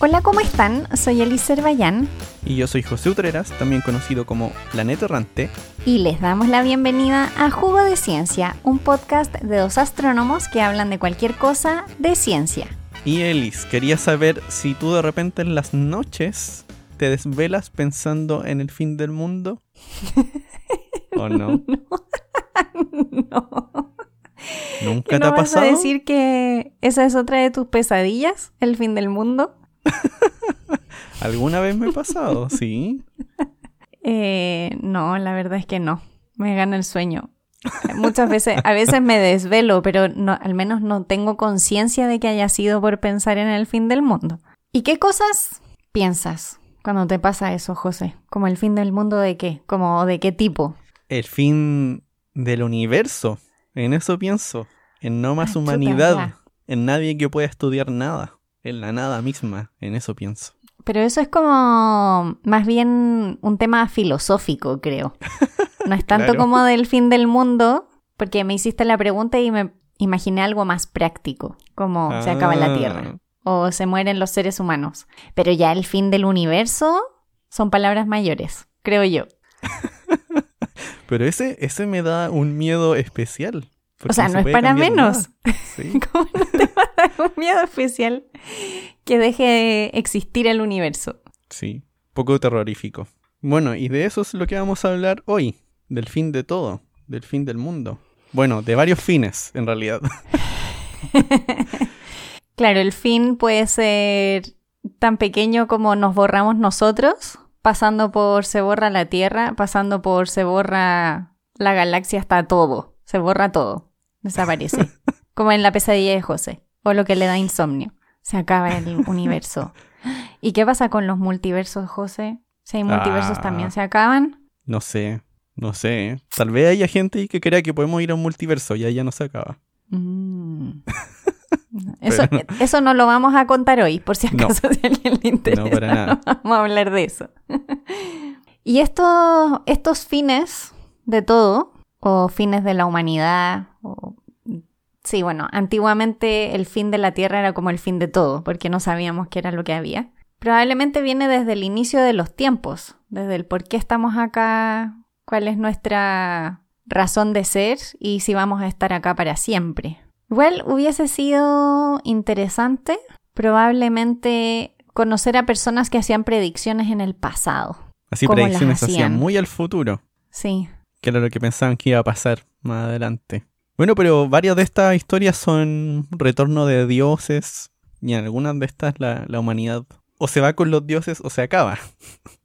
Hola, ¿cómo están? Soy Elise Bayán Y yo soy José Utreras, también conocido como Planeta Errante. y les damos la bienvenida a Jugo de Ciencia, un podcast de dos astrónomos que hablan de cualquier cosa de ciencia. Y Elis, quería saber si tú de repente en las noches te desvelas pensando en el fin del mundo. ¿O no? no. ¿Nunca ¿Que te no ha vas pasado? a decir que esa es otra de tus pesadillas, el fin del mundo? ¿Alguna vez me he pasado? Sí. Eh, no, la verdad es que no. Me gana el sueño. Muchas veces, a veces me desvelo, pero no, al menos no tengo conciencia de que haya sido por pensar en el fin del mundo. ¿Y qué cosas piensas cuando te pasa eso, José? ¿Como el fin del mundo de qué? ¿Como de qué tipo? El fin del universo. En eso pienso. En no más humanidad. En nadie que pueda estudiar nada. En la nada misma. En eso pienso. Pero eso es como más bien un tema filosófico, creo. No es tanto Claro. como del fin del mundo, porque me hiciste la pregunta y me imaginé algo más práctico, como se acaba la Ah. Tierra o se mueren los seres humanos. Pero ya el fin del universo son palabras mayores, creo yo. Pero ese, ese me da un miedo especial. Porque sea, se no es para menos. Sí. ¿Cómo no te va a dar un miedo especial que deje de existir el universo? Sí, poco terrorífico. Bueno, y de eso es lo que vamos a hablar hoy, del fin de todo, del fin del mundo. Bueno, de varios fines, en realidad. Claro, el fin puede ser tan pequeño como nos borramos nosotros, pasando por se borra la Tierra, pasando por se borra la galaxia hasta todo, se borra todo, desaparece, como en la pesadilla de José, o lo que le da insomnio, se acaba el universo. ¿Y qué pasa con los multiversos, José? Si hay multiversos Ah. también se acaban. No sé, no sé. Tal vez haya gente que crea que podemos ir a un multiverso y ahí ya no se acaba. Mm. Eso, Pero eso no lo vamos a contar hoy, por si No. acaso si a alguien le interesa. No, para nada. no vamos a hablar de eso. y estos, estos fines de todo, o fines de la humanidad, o... sí, bueno, antiguamente el fin de la Tierra era como el fin de todo, porque no sabíamos qué era lo que había. Probablemente viene desde el inicio de los tiempos, desde el por qué estamos acá, cuál es nuestra razón de ser y si vamos a estar acá para siempre. Igual hubiese sido interesante probablemente conocer a personas que hacían predicciones en el pasado. Así ¿Cómo las predicciones hacían hacían? muy al futuro, Sí, que era lo que pensaban que iba a pasar más adelante. Bueno, pero varias de estas historias son retorno de dioses y en algunas de estas la, la humanidad o se va con los dioses o se acaba.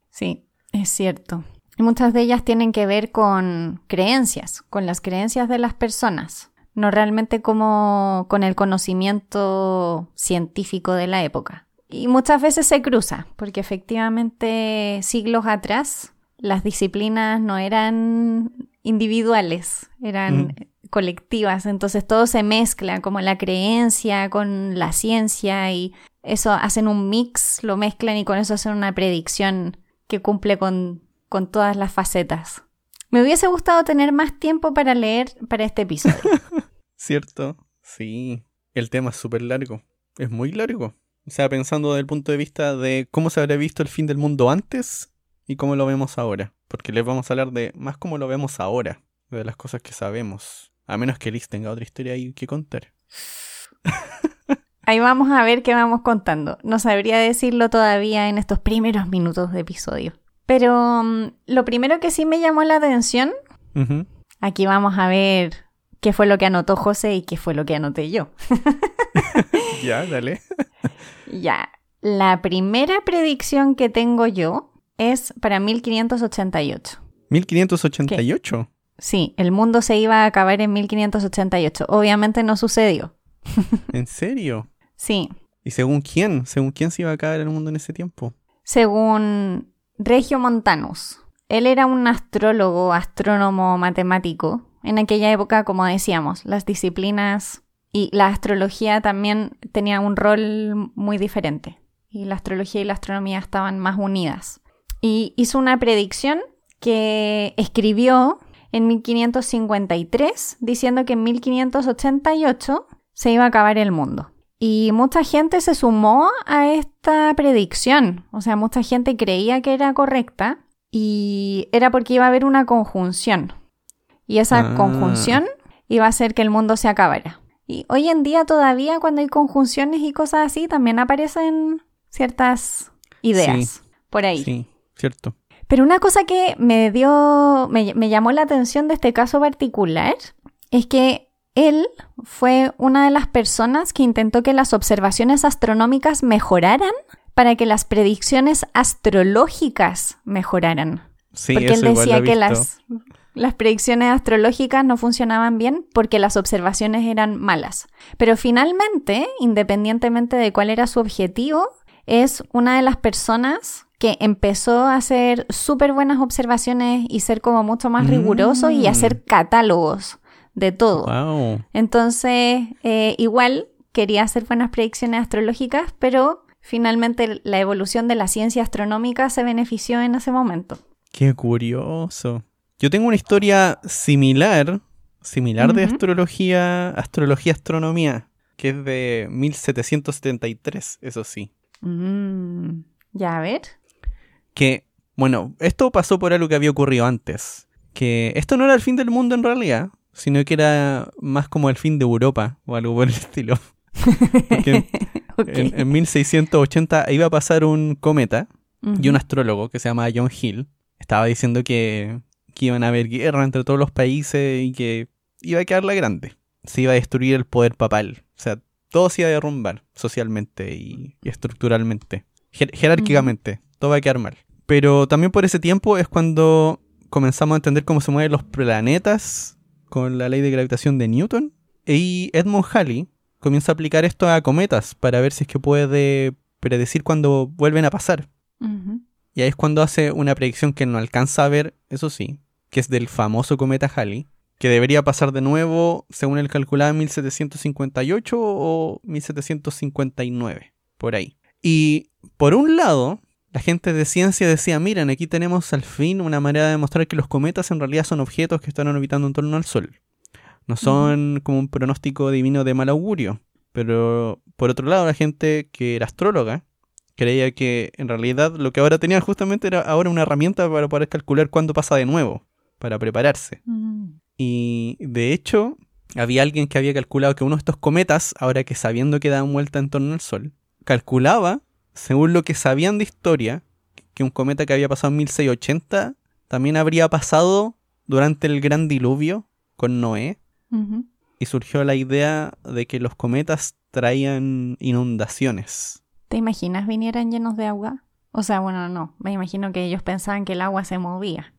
sí, es cierto. Y muchas de ellas tienen que ver con creencias, con las creencias de las personas, no realmente como con el conocimiento científico de la época. Y muchas veces se cruza, porque efectivamente siglos atrás las disciplinas no eran individuales, eran colectivas, entonces todo se mezcla, como la creencia con la ciencia y eso hacen un mix, lo mezclan y con eso hacen una predicción que cumple con, con todas las facetas. Me hubiese gustado tener más tiempo para leer para este episodio. ¿Cierto? Sí. El tema es súper largo. Es muy largo. O sea, pensando desde el punto de vista de cómo se habría visto el fin del mundo antes y cómo lo vemos ahora. Porque les vamos a hablar de más cómo lo vemos ahora, de las cosas que sabemos. A menos que Liz tenga otra historia ahí que contar. Ahí vamos a ver qué vamos contando. No sabría decirlo todavía en estos primeros minutos de episodio. Pero mm, lo primero que sí me llamó la atención, aquí vamos a ver qué fue lo que anotó José y qué fue lo que anoté yo. Ya, dale. Ya, la primera predicción que tengo yo es para 1588. 1588. Sí, el mundo se iba a acabar en 1588. Obviamente no sucedió. ¿En serio? Sí, ¿Y según quién? ¿Según quién se iba a acabar el mundo en ese tiempo? según Regio Montanus. Él era un astrólogo, astrónomo, matemático. En aquella época, como decíamos, las disciplinas y la astrología también tenía un rol muy diferente. Y la astrología y la astronomía estaban más unidas. Y hizo una predicción que escribió en 1553 diciendo que en 1588 se iba a acabar el mundo. Y mucha gente se sumó a esta predicción. O sea, mucha gente creía que era correcta y era porque iba a haber una conjunción. Y esa Ah. conjunción iba a hacer que el mundo se acabara. Y hoy en día todavía cuando hay conjunciones y cosas así, también aparecen ciertas ideas por ahí. Sí, cierto. Pero una cosa que me dio, me, me llamó la atención de este caso particular es que él fue una de las personas que intentó que las observaciones astronómicas mejoraran para que las predicciones astrológicas mejoraran. Sí, porque él eso decía que las, las predicciones astrológicas no funcionaban bien porque las observaciones eran malas. Pero finalmente, independientemente de cuál era su objetivo, es una de las personas que empezó a hacer súper buenas observaciones y ser como mucho más riguroso y Mm. hacer catálogos de todo. Wow. Entonces, eh, igual quería hacer buenas predicciones astrológicas, pero finalmente la evolución de la ciencia astronómica se benefició en ese momento. Qué curioso. Yo tengo una historia similar, similar de astrología, astrología, astronomía, que es de 1773, eso sí. Mm, ya, a ver. Que, bueno, esto pasó por algo que había ocurrido antes. Que esto no era el fin del mundo en realidad, sino que era más como el fin de Europa o algo por el estilo. Porque Ok. en, en 1680 iba a pasar un cometa y un astrólogo que se llama John Hill estaba diciendo que, que iban a haber guerra entre todos los países y que iba a quedar la grande. Se iba a destruir el poder papal. O sea, todo se iba a derrumbar socialmente y, y estructuralmente. Jer- jerárquicamente, todo va a quedar mal. Pero también por ese tiempo es cuando comenzamos a entender cómo se mueven los planetas con la ley de gravitación de Newton. Y Edmund Halley comienza a aplicar esto a cometas para ver si es que puede predecir cuándo vuelven a pasar. Y ahí es cuando hace una predicción que no alcanza a ver, eso sí, que es del famoso cometa Halley, que debería pasar de nuevo, según él calculaba, en 1758 o 1759, por ahí. Y por un lado, la gente de ciencia decía, miren, aquí tenemos al fin una manera de demostrar que los cometas en realidad son objetos que están orbitando en torno al Sol. No son como un pronóstico divino de mal augurio. Pero por otro lado, la gente que era astróloga creía que en realidad lo que ahora tenían justamente era ahora una herramienta para poder calcular cuándo pasa de nuevo, para prepararse. Mm. Y de hecho, había alguien que había calculado que uno de estos cometas, ahora que sabiendo que daban vuelta en torno al Sol, calculaba, según lo que sabían de historia, que un cometa que había pasado en 1680 también habría pasado durante el gran diluvio con Noé. Y surgió la idea de que los cometas traían inundaciones. ¿Te imaginas vinieran llenos de agua? O sea, bueno, no. Me imagino que ellos pensaban que el agua se movía.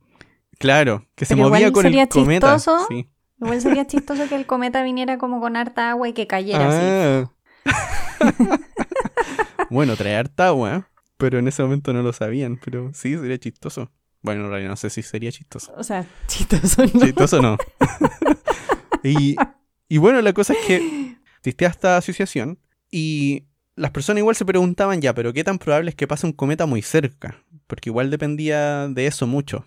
Claro, que se movía con el cometa. chistoso. Sí. Igual sería chistoso que el cometa viniera como con harta agua y que cayera así. Bueno, trae harta agua, pero en ese momento no lo sabían. Pero sí, sería chistoso. Bueno, en realidad no sé si sería chistoso. O sea, chistoso, ¿no? Chistoso no. y, y bueno, la cosa es que existía esta asociación y las personas igual se preguntaban ya, pero ¿qué tan probable es que pase un cometa muy cerca? Porque igual dependía de eso mucho.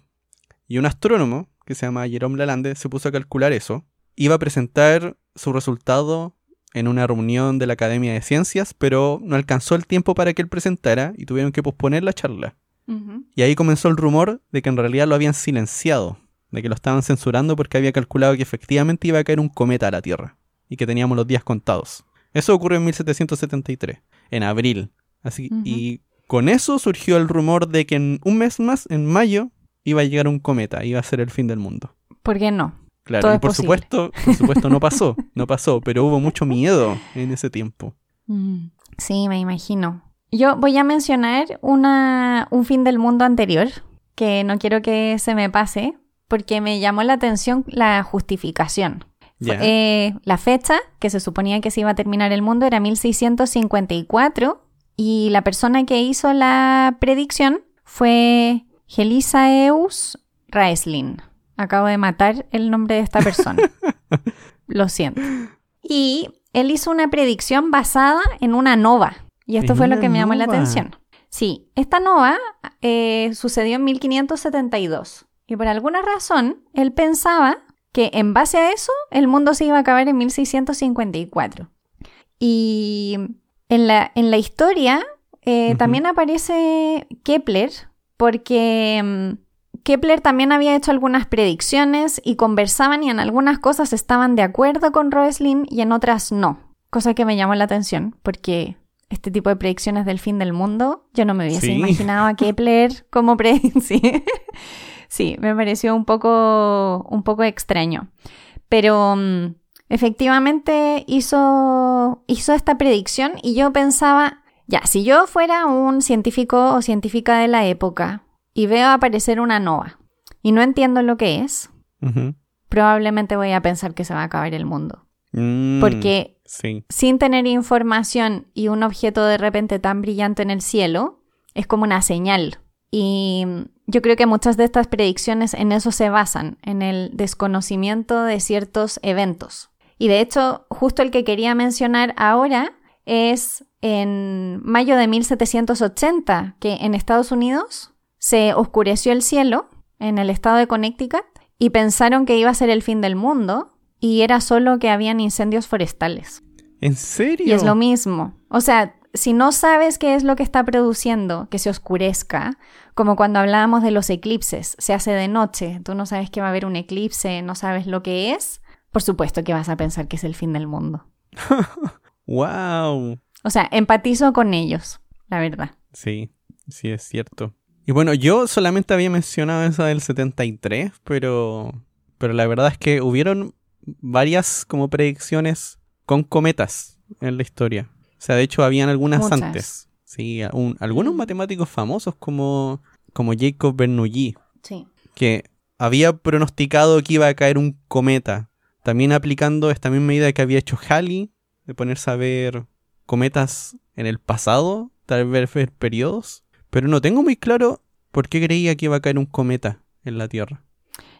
Y un astrónomo, que se llama Jerome Lalande, se puso a calcular eso. Iba a presentar su resultado en una reunión de la Academia de Ciencias, pero no alcanzó el tiempo para que él presentara y tuvieron que posponer la charla. Y ahí comenzó el rumor de que en realidad lo habían silenciado, de que lo estaban censurando porque había calculado que efectivamente iba a caer un cometa a la Tierra y que teníamos los días contados. Eso ocurrió en 1773, en abril. Así. Y con eso surgió el rumor de que en un mes más, en mayo, iba a llegar un cometa, iba a ser el fin del mundo. ¿Por qué no? Claro, Todo y por posible. supuesto, por supuesto no pasó, no pasó, pero hubo mucho miedo en ese tiempo. Mm, Sí, me imagino. Yo voy a mencionar una, un fin del mundo anterior, que no quiero que se me pase, porque me llamó la atención la justificación. Eh, la fecha que se suponía que se iba a terminar el mundo era 1654 y la persona que hizo la predicción fue Gelisaeus Raeslin. Acabo de matar el nombre de esta persona. Lo siento. Y él hizo una predicción basada en una nova. Y esto ¿En fue lo que me llamó la atención. Sí, esta nova eh, sucedió en 1572. Y por alguna razón, él pensaba que en base a eso, el mundo se iba a acabar en 1654. Y en la, en la historia eh, también aparece Kepler, porque mm, Kepler también había hecho algunas predicciones y conversaban y en algunas cosas estaban de acuerdo con Roeslin y en otras no. Cosa que me llamó la atención, porque este tipo de predicciones del fin del mundo, yo no me hubiese Sí. imaginado a Kepler como predicción. sí, me pareció un poco, un poco extraño. Pero mm, efectivamente hizo, hizo esta predicción y yo pensaba, ya, si yo fuera un científico o científica de la época y veo aparecer una nova y no entiendo lo que es, probablemente voy a pensar que se va a acabar el mundo. Mm, Porque Sí. sin tener información y un objeto de repente tan brillante en el cielo, es como una señal. Y yo creo que muchas de estas predicciones en eso se basan, en el desconocimiento de ciertos eventos. Y de hecho, justo el que quería mencionar ahora es en mayo de 1780, que en Estados Unidos se oscureció el cielo en el estado de Connecticut y pensaron que iba a ser el fin del mundo y era solo que habían incendios forestales. ¿En serio? Y es lo mismo. O sea, si no sabes qué es lo que está produciendo que se oscurezca, como cuando hablábamos de los eclipses, se hace de noche, tú no sabes que va a haber un eclipse, no sabes lo que es, por supuesto que vas a pensar que es el fin del mundo. ¡Wow! O sea, empatizo con ellos, la verdad. Sí, sí es cierto. Y bueno, yo solamente había mencionado esa del 73, pero, pero la verdad es que hubieron varias como predicciones con cometas en la historia. O sea, de hecho habían algunas Muchas. antes. Sí, un- algunos matemáticos famosos como, como Jacob Bernoulli, Sí. que había pronosticado que iba a caer un cometa. También aplicando esta misma medida que había hecho Halley, de ponerse a ver cometas en el pasado, tal vez ver periodos. Pero no tengo muy claro por qué creía que iba a caer un cometa en la Tierra.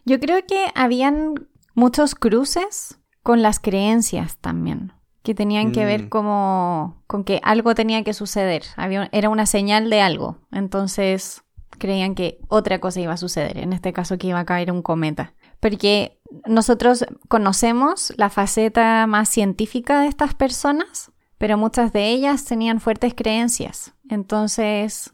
Yo creo que habían muchos cruces con las creencias también, que tenían que ver Mm. como con que algo tenía que suceder, Había, era una señal de algo, entonces creían que otra cosa iba a suceder, en este caso que iba a caer un cometa, porque nosotros conocemos la faceta más científica de estas personas, pero muchas de ellas tenían fuertes creencias, entonces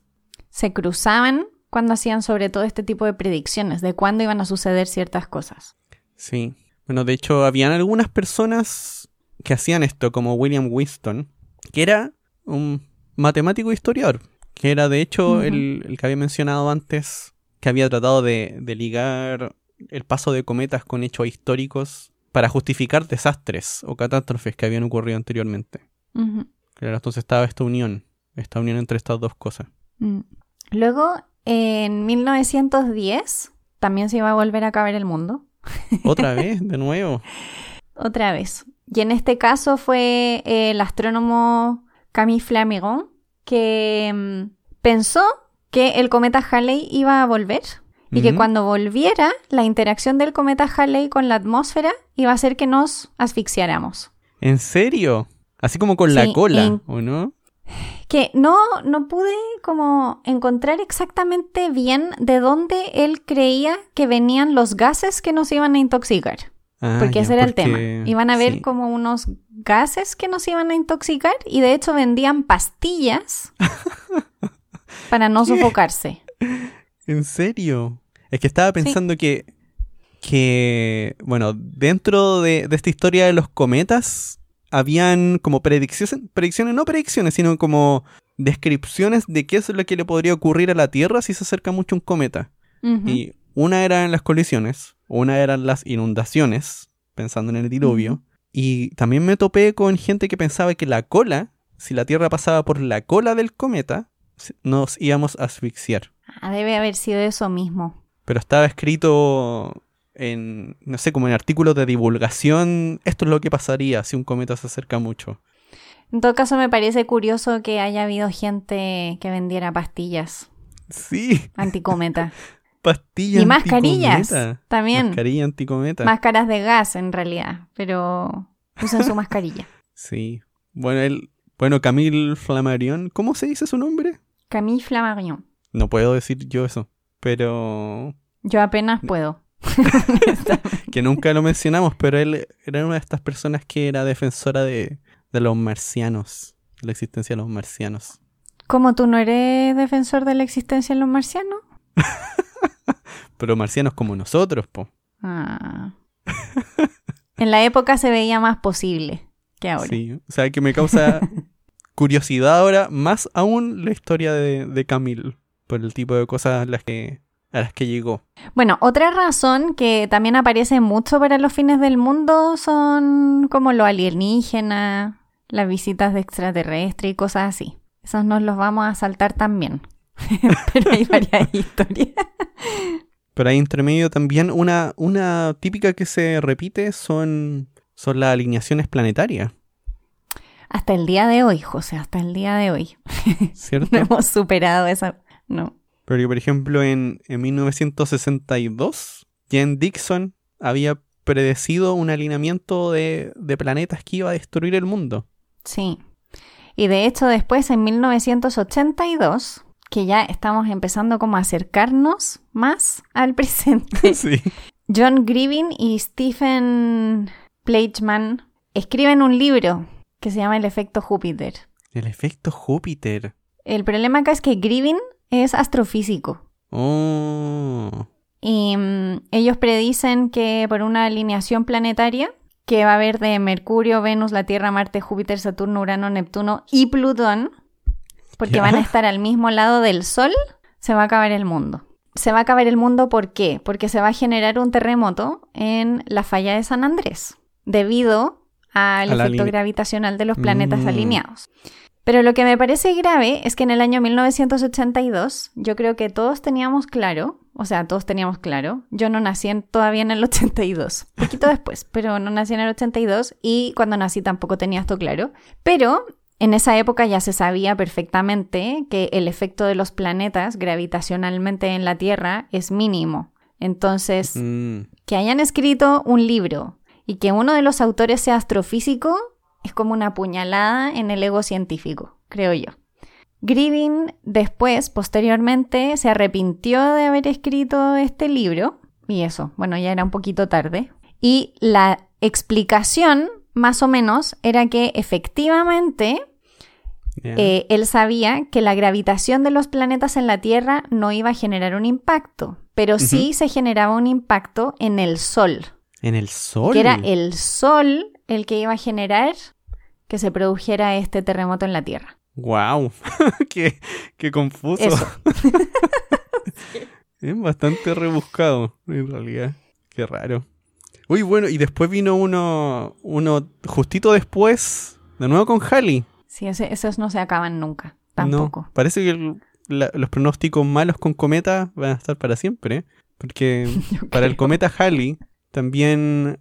se cruzaban cuando hacían sobre todo este tipo de predicciones de cuándo iban a suceder ciertas cosas. Sí. Bueno, de hecho, habían algunas personas que hacían esto, como William Winston, que era un matemático historiador, que era de hecho el, el que había mencionado antes, que había tratado de, de ligar el paso de cometas con hechos históricos para justificar desastres o catástrofes que habían ocurrido anteriormente. Claro, entonces estaba esta unión, esta unión entre estas dos cosas. Mm. Luego, en 1910, también se iba a volver a acabar el mundo, Otra vez, de nuevo. otra vez. Y en este caso fue eh, el astrónomo Camille Flammarion que mm, pensó que el cometa Halley iba a volver y que cuando volviera, la interacción del cometa Halley con la atmósfera iba a hacer que nos asfixiáramos. ¿En serio? Así como con la cola, ¿o no? Que no, no pude como encontrar exactamente bien de dónde él creía que venían los gases que nos iban a intoxicar. Ah, Porque ya, ese era el tema. Iban a ver sí. como unos gases que nos iban a intoxicar y de hecho vendían pastillas para no ¿Qué? sofocarse. ¿En serio? Es que estaba pensando que, que, bueno, dentro de, de esta historia de los cometas, habían como predicciones, predicciones, no predicciones, sino como descripciones de qué es lo que le podría ocurrir a la Tierra si se acerca mucho un cometa. Y una eran las colisiones, una eran las inundaciones, pensando en el diluvio. Y también me topé con gente que pensaba que la cola, si la Tierra pasaba por la cola del cometa, nos íbamos a asfixiar. Ah, debe haber sido eso mismo. Pero estaba escrito en, no sé, como en artículos de divulgación, esto es lo que pasaría si un cometa se acerca mucho. En todo caso, me parece curioso que haya habido gente que vendiera pastillas Sí, anticometa. pastilla y mascarillas anticometa. también. Mascarilla anticometa. Máscaras de gas, en realidad, pero usen su mascarilla. sí. Bueno, él, bueno, Camille Flammarion, ¿cómo se dice su nombre? Camille Flammarion. No puedo decir yo eso, pero Yo apenas puedo. que nunca lo mencionamos, pero él era una de estas personas que era defensora de, de los marcianos, la existencia de los marcianos. ¿Cómo tú no eres defensor de la existencia de los marcianos? Pero marcianos como nosotros, po. Ah. en la época se veía más posible que ahora. Sí, o sea que me causa curiosidad ahora, más aún la historia de, de Camille, por el tipo de cosas las que, a las que llegó. Bueno, otra razón que también aparece mucho para los fines del mundo son como lo alienígena, las visitas de extraterrestres y cosas así. Esos nos los vamos a saltar también. Pero hay varias historias. Pero hay entre medio también una, una típica que se repite son, son las alineaciones planetarias. Hasta el día de hoy, José, hasta el día de hoy. ¿Cierto? no hemos superado esa. No. Porque, por ejemplo, en, en 1962, Jen Dixon había predecido un alineamiento de, de planetas que iba a destruir el mundo. Sí. Y de hecho después, en 1982, que ya estamos empezando como a acercarnos más al presente, sí. John Grievin y Stephen Pleichman escriben un libro que se llama El efecto Júpiter. El efecto Júpiter. El problema acá es que Grievin es astrofísico. Oh. Y mm, ellos predicen que por una alineación planetaria que va a haber de Mercurio, Venus, la Tierra, Marte, Júpiter, Saturno, Urano, Neptuno y Plutón, porque Ya. van a estar al mismo lado del Sol, se va a acabar el mundo. Se va a acabar el mundo ¿por qué? Porque se va a generar un terremoto en la falla de San Andrés, debido al A efecto gravitacional de los planetas Mm. alineados. Pero lo que me parece grave es que en el año 1982 yo creo que todos teníamos claro, o sea, todos teníamos claro, yo no nací en- todavía en el 82, poquito después, pero no nací en el 82 y cuando nací tampoco tenía esto claro, pero en esa época ya se sabía perfectamente que el efecto de los planetas gravitacionalmente en la Tierra es mínimo. Entonces, Mm. que hayan escrito un libro y que uno de los autores sea astrofísico es como una puñalada en el ego científico, creo yo. Grievin después, posteriormente, se arrepintió de haber escrito este libro, y eso, bueno, ya era un poquito tarde, y la explicación, más o menos, era que efectivamente eh, él sabía que la gravitación de los planetas en la Tierra no iba a generar un impacto, pero sí se generaba un impacto en el Sol, en el sol. que era el Sol el que iba a generar que se produjera este terremoto en la Tierra. Wow. qué, qué confuso. Eso. Es bastante rebuscado, en realidad. Qué raro. Uy, bueno, y después vino uno, uno justito después, de nuevo con Halley. Sí, ese- esos no se acaban nunca, tampoco. No, parece que el- la- los pronósticos malos con cometa van a estar para siempre. ¿eh? Porque para el cometa Halley, también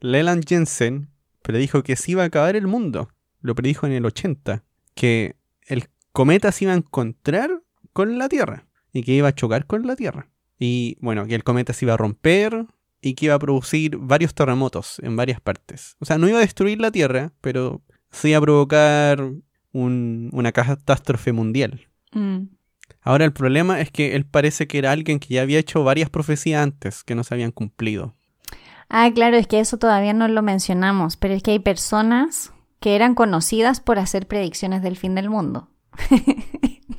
Leland Jensen predijo que se iba a acabar el mundo. Lo predijo en el 80. Que el cometa se iba a encontrar con la Tierra. Y que iba a chocar con la Tierra. Y bueno, que el cometa se iba a romper y que iba a producir varios terremotos en varias partes. O sea, no iba a destruir la Tierra, pero sí iba a provocar un- una catástrofe mundial. Mm. Ahora el problema es que él parece que era alguien que ya había hecho varias profecías antes que no se habían cumplido. Ah, claro, es que eso todavía no lo mencionamos, pero es que hay personas que eran conocidas por hacer predicciones del fin del mundo.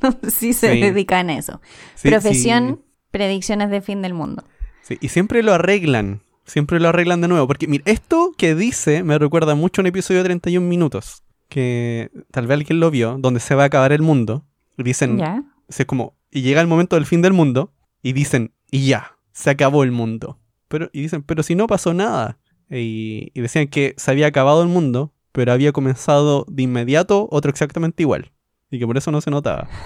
no sé si se Sí. dedican a eso. Sí, Profesión, predicciones del fin del mundo. sí, sí. Y siempre lo arreglan. Siempre lo arreglan de nuevo. Porque, mira, esto que dice me recuerda mucho a un episodio de 31 minutos. Que tal vez alguien lo vio, donde se va a acabar el mundo. Y dicen, ¿Ya? como, y llega el momento del fin del mundo. Y dicen, y ya, se acabó el mundo. Pero, y dicen, pero si no pasó nada. Y, y decían que se había acabado el mundo, pero había comenzado de inmediato otro exactamente igual. Y que por eso no se notaba.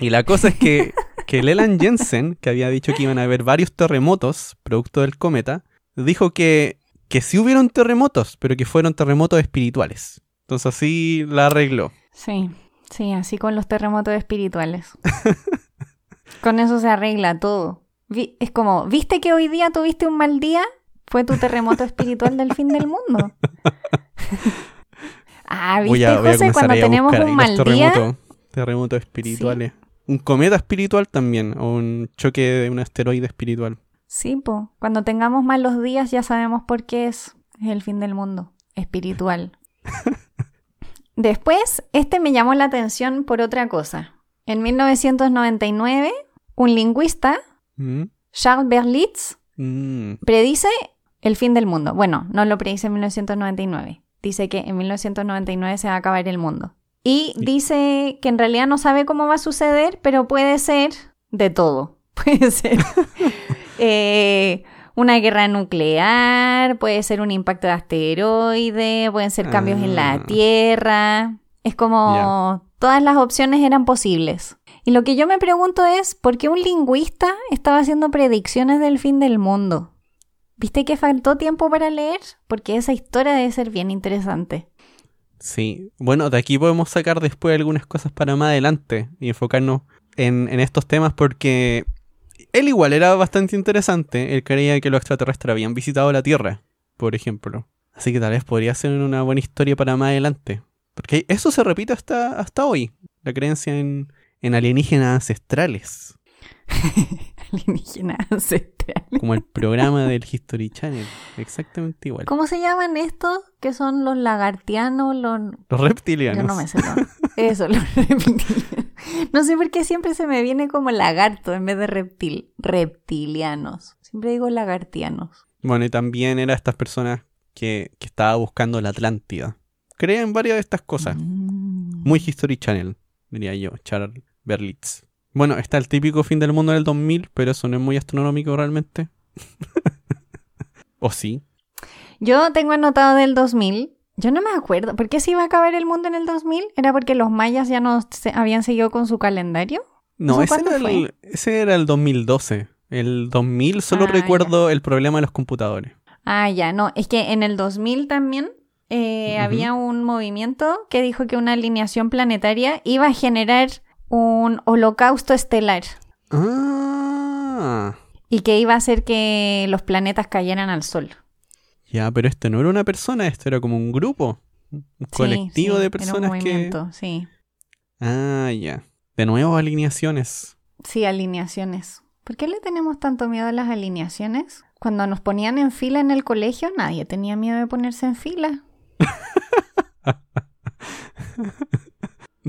Y la cosa es que, que Leland Jensen, que había dicho que iban a haber varios terremotos producto del cometa, dijo que, que sí hubieron terremotos, pero que fueron terremotos espirituales. Entonces así la arregló. Sí, sí, así con los terremotos espirituales. con eso se arregla todo. Vi- es como, ¿viste que hoy día tuviste un mal día? Fue tu terremoto espiritual del fin del mundo. ah, ¿viste, a, José? Cuando tenemos un mal día, terremotos, espirituales. Un cometa espiritual también, o un choque de un asteroide espiritual. Sí, po. Cuando tengamos malos días ya sabemos por qué es. Es el fin del mundo. Espiritual. Después, este me llamó la atención por otra cosa. En 1999, un lingüista, Mm, Charles Berlitz, mm, predice el fin del mundo. Bueno, no lo predice en 1999. Dice que en 1999 se va a acabar el mundo. Y Sí. dice que en realidad no sabe cómo va a suceder, pero puede ser de todo. Puede ser eh, una guerra nuclear, puede ser un impacto de asteroide, pueden ser cambios en la Ah. Tierra. Es como todas las opciones eran posibles. Y lo que yo me pregunto es, ¿por qué un lingüista estaba haciendo predicciones del fin del mundo? ¿Viste que faltó tiempo para leer? Porque esa historia debe ser bien interesante. Sí, bueno, de aquí podemos sacar después algunas cosas para más adelante y enfocarnos en, estos temas porque él igual era bastante interesante. Él creía que los extraterrestres habían visitado la Tierra, por ejemplo. Así que tal vez podría ser una buena historia para más adelante. Porque eso se repite hasta, hasta hoy, la creencia en, en alienígenas ancestrales, Alienígena ancestral. como el programa del History Channel, exactamente igual. ¿Cómo se llaman estos? Que son los lagartianos, los... Los reptilianos. Yo no me sé. ¿no? Eso, los reptilianos. No sé por qué siempre se me viene como lagarto en vez de reptil. Reptilianos. Siempre digo lagartianos. Bueno, y también era estas personas que, que estaba buscando la Atlántida. Creen varias de estas cosas. Mm. Muy History Channel, diría yo, Charles Berlitz. Bueno, está el típico fin del mundo del 2000, pero eso no es muy astronómico realmente. ¿O sí? Yo tengo anotado del 2000. Yo no me acuerdo. ¿Por qué se iba a acabar el mundo en el 2000? ¿Era porque los mayas ya no se- habían seguido con su calendario? No, ¿Eso ese era, el, ese era el 2012. El 2000 solo Ah, recuerdo el problema de los computadores. Ah, ya, no. Es que en el 2000 también eh, había un movimiento que dijo que una alineación planetaria iba a generar un holocausto estelar Ah, y que iba a hacer que los planetas cayeran al sol. ya, pero esto no era una persona, esto era como un grupo. Un Sí, colectivo sí, de era un personas que... movimiento, Sí, Ah, ya. De nuevo alineaciones. sí, alineaciones. ¿Por qué le tenemos tanto miedo a las alineaciones? Cuando nos ponían en fila en el colegio, nadie tenía miedo de ponerse en fila.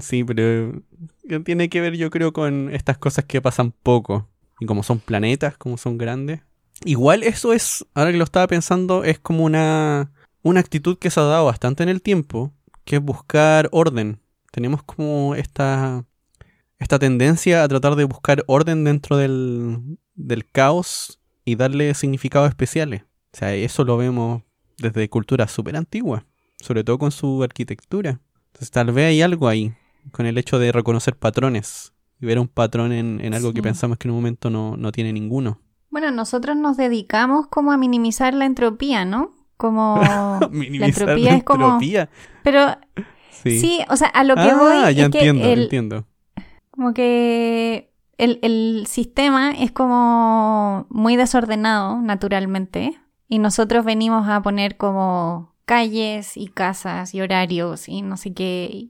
Sí, pero que tiene que ver yo creo con estas cosas que pasan poco. Y como son planetas, como son grandes. Igual eso es, ahora que lo estaba pensando, es como una, una actitud que se ha dado bastante en el tiempo, que es buscar orden. Tenemos como esta, esta tendencia a tratar de buscar orden dentro del, del caos y darle significados especiales. O sea, eso lo vemos desde culturas súper antiguas, sobre todo con su arquitectura. Entonces tal vez hay algo ahí, con el hecho de reconocer patrones y ver un patrón en, en algo que pensamos que en un momento no, no tiene ninguno. Bueno, nosotros nos dedicamos como a minimizar la entropía, ¿no? Como la entropía es como... entropía. Pero Sí. sí, o sea, a lo que ah, voy ya es que entiendo, el, entiendo. como que el, el sistema es como muy desordenado naturalmente y nosotros venimos a poner como calles y casas y horarios y no sé qué.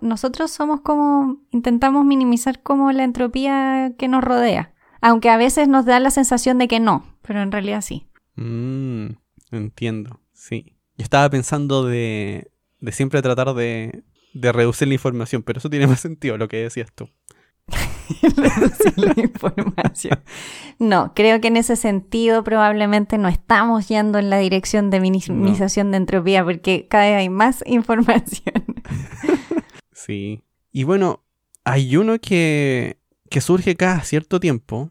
nosotros somos como, intentamos minimizar como la entropía que nos rodea, aunque a veces nos da la sensación de que no, pero en realidad sí. Mm, entiendo, sí. Yo estaba pensando de, de siempre tratar de, de reducir la información, pero eso tiene más sentido lo que decías tú. reducir la información. No, creo que en ese sentido probablemente no estamos yendo en la dirección de minimización de entropía porque cada vez hay más información. Sí. Y bueno, hay uno que, que surge cada cierto tiempo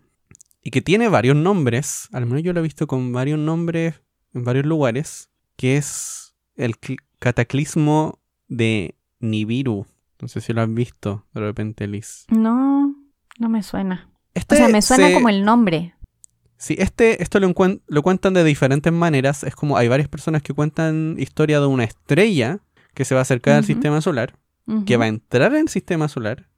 y que tiene varios nombres, al menos yo lo he visto con varios nombres en varios lugares, que es el cl- cataclismo de Nibiru. No sé si lo has visto de repente, Liz. No, no me suena. Este O sea, me suena se- como el nombre. Sí, este, esto lo, cuentan de diferentes maneras. Es como hay varias personas que cuentan historia de una estrella que se va a acercar al sistema solar, que va a entrar en el sistema solar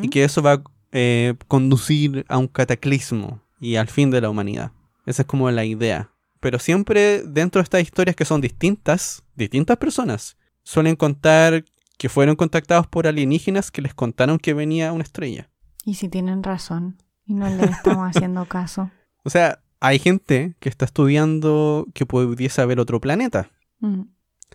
y que eso va a eh, conducir a un cataclismo y al fin de la humanidad. Esa es como la idea. Pero siempre dentro de estas historias que son distintas, distintas personas, suelen contar que fueron contactados por alienígenas que les contaron que venía una estrella. Y si tienen razón y no le estamos haciendo caso. O sea, hay gente que está estudiando que pudiese haber otro planeta. Mm.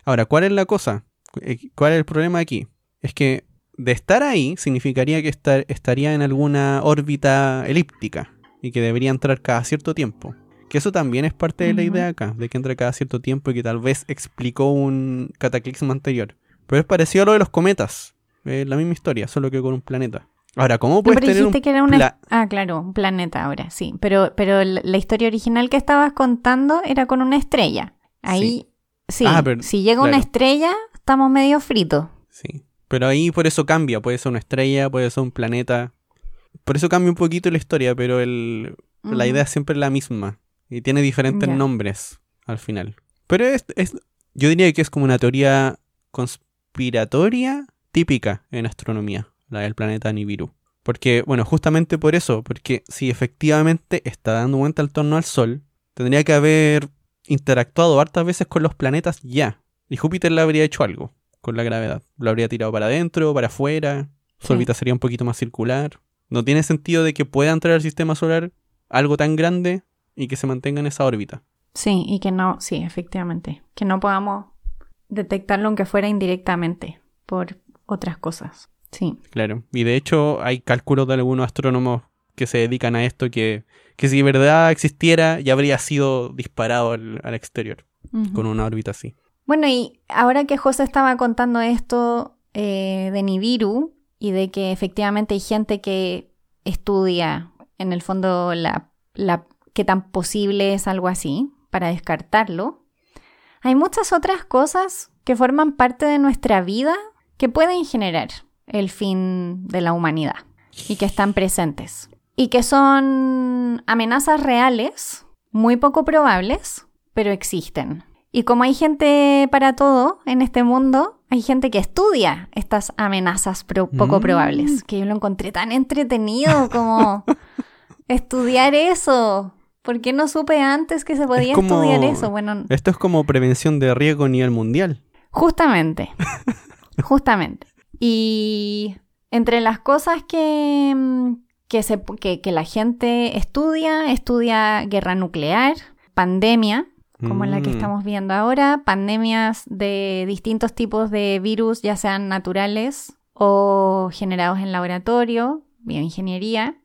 Ahora, ¿cuál es la cosa Eh, ¿Cuál es el problema aquí? Es que de estar ahí significaría que estar, estaría en alguna órbita elíptica y que debería entrar cada cierto tiempo. Que eso también es parte de la idea acá, de que entra cada cierto tiempo y que tal vez explicó un cataclismo anterior. Pero es parecido a lo de los cometas. La misma historia, solo que con un planeta. Ahora, ¿cómo puedes pero tener un que era una... Ah, claro, un planeta ahora, sí. Pero, pero la historia original que estabas contando era con una estrella. Ahí, sí, Ah, pero- si llega una estrella, estamos medio fritos. Sí. Pero ahí por eso cambia. Puede ser una estrella, puede ser un planeta. Por eso cambia un poquito la historia, pero el, la idea es siempre la misma. Y tiene diferentes nombres al final. Pero es, es- yo diría que es como una teoría conspiratoria típica en astronomía, la del planeta Nibiru. Porque, bueno, justamente por eso, porque si efectivamente está dando vuelta al torno al Sol, tendría que haber interactuado hartas veces con los planetas ya. Y Júpiter le habría hecho algo con la gravedad. Lo habría tirado para adentro, para afuera. Su Sí. órbita sería un poquito más circular. No tiene sentido de que pueda entrar al sistema solar algo tan grande y que se mantenga en esa órbita. Sí, y que no, sí, efectivamente, que no podamos detectarlo aunque fuera indirectamente por otras cosas. Sí. Claro. Y de hecho hay cálculos de algunos astrónomos que se dedican a esto que, que si verdad existiera ya habría sido disparado al, al exterior con una órbita así. Bueno, y ahora que José estaba contando esto eh, de Nibiru y de que efectivamente hay gente que estudia en el fondo la, la qué tan posible es algo así para descartarlo, hay muchas otras cosas que forman parte de nuestra vida que pueden generar el fin de la humanidad y que están presentes y que son amenazas reales, muy poco probables, pero existen. Y como hay gente para todo en este mundo, hay gente que estudia estas amenazas pro- poco Mm. probables, que yo lo encontré tan entretenido como estudiar eso. ¿Por qué no supe antes que se podía como- estudiar eso? Bueno, Esto es como prevención de riesgo a nivel mundial. Justamente. Justamente. Y entre las cosas que, mm, que, se, que, que la gente estudia, estudia guerra nuclear, pandemia, como la que Mm. estamos viendo ahora, pandemias de distintos tipos de virus, ya sean naturales o generados en laboratorio, bioingeniería.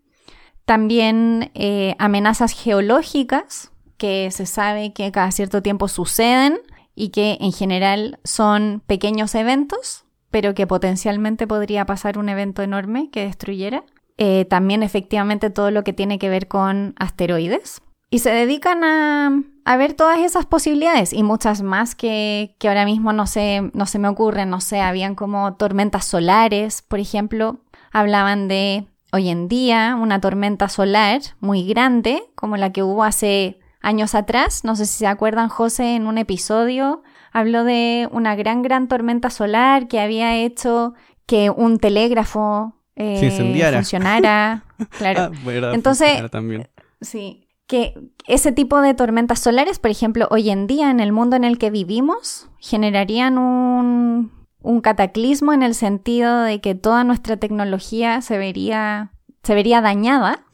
También eh, amenazas geológicas, que se sabe que cada cierto tiempo suceden y que en general son pequeños eventos, pero que potencialmente podría pasar un evento enorme que destruyera. Eh, también efectivamente todo lo que tiene que ver con asteroides. Y se dedican a, a ver todas esas posibilidades y muchas más que, que ahora mismo no se, no se me ocurren. No sé, habían como tormentas solares, por ejemplo. Hablaban de hoy en día una tormenta solar muy grande, como la que hubo hace años atrás. No sé si se acuerdan, José, en un episodio habló de una gran, gran tormenta solar que había hecho que un telégrafo eh, Se incendiara. funcionara. Claro. Ah, Entonces- también. Sí, que ese tipo de tormentas solares, por ejemplo, hoy en día en el mundo en el que vivimos, generarían un, un cataclismo en el sentido de que toda nuestra tecnología se vería, se vería dañada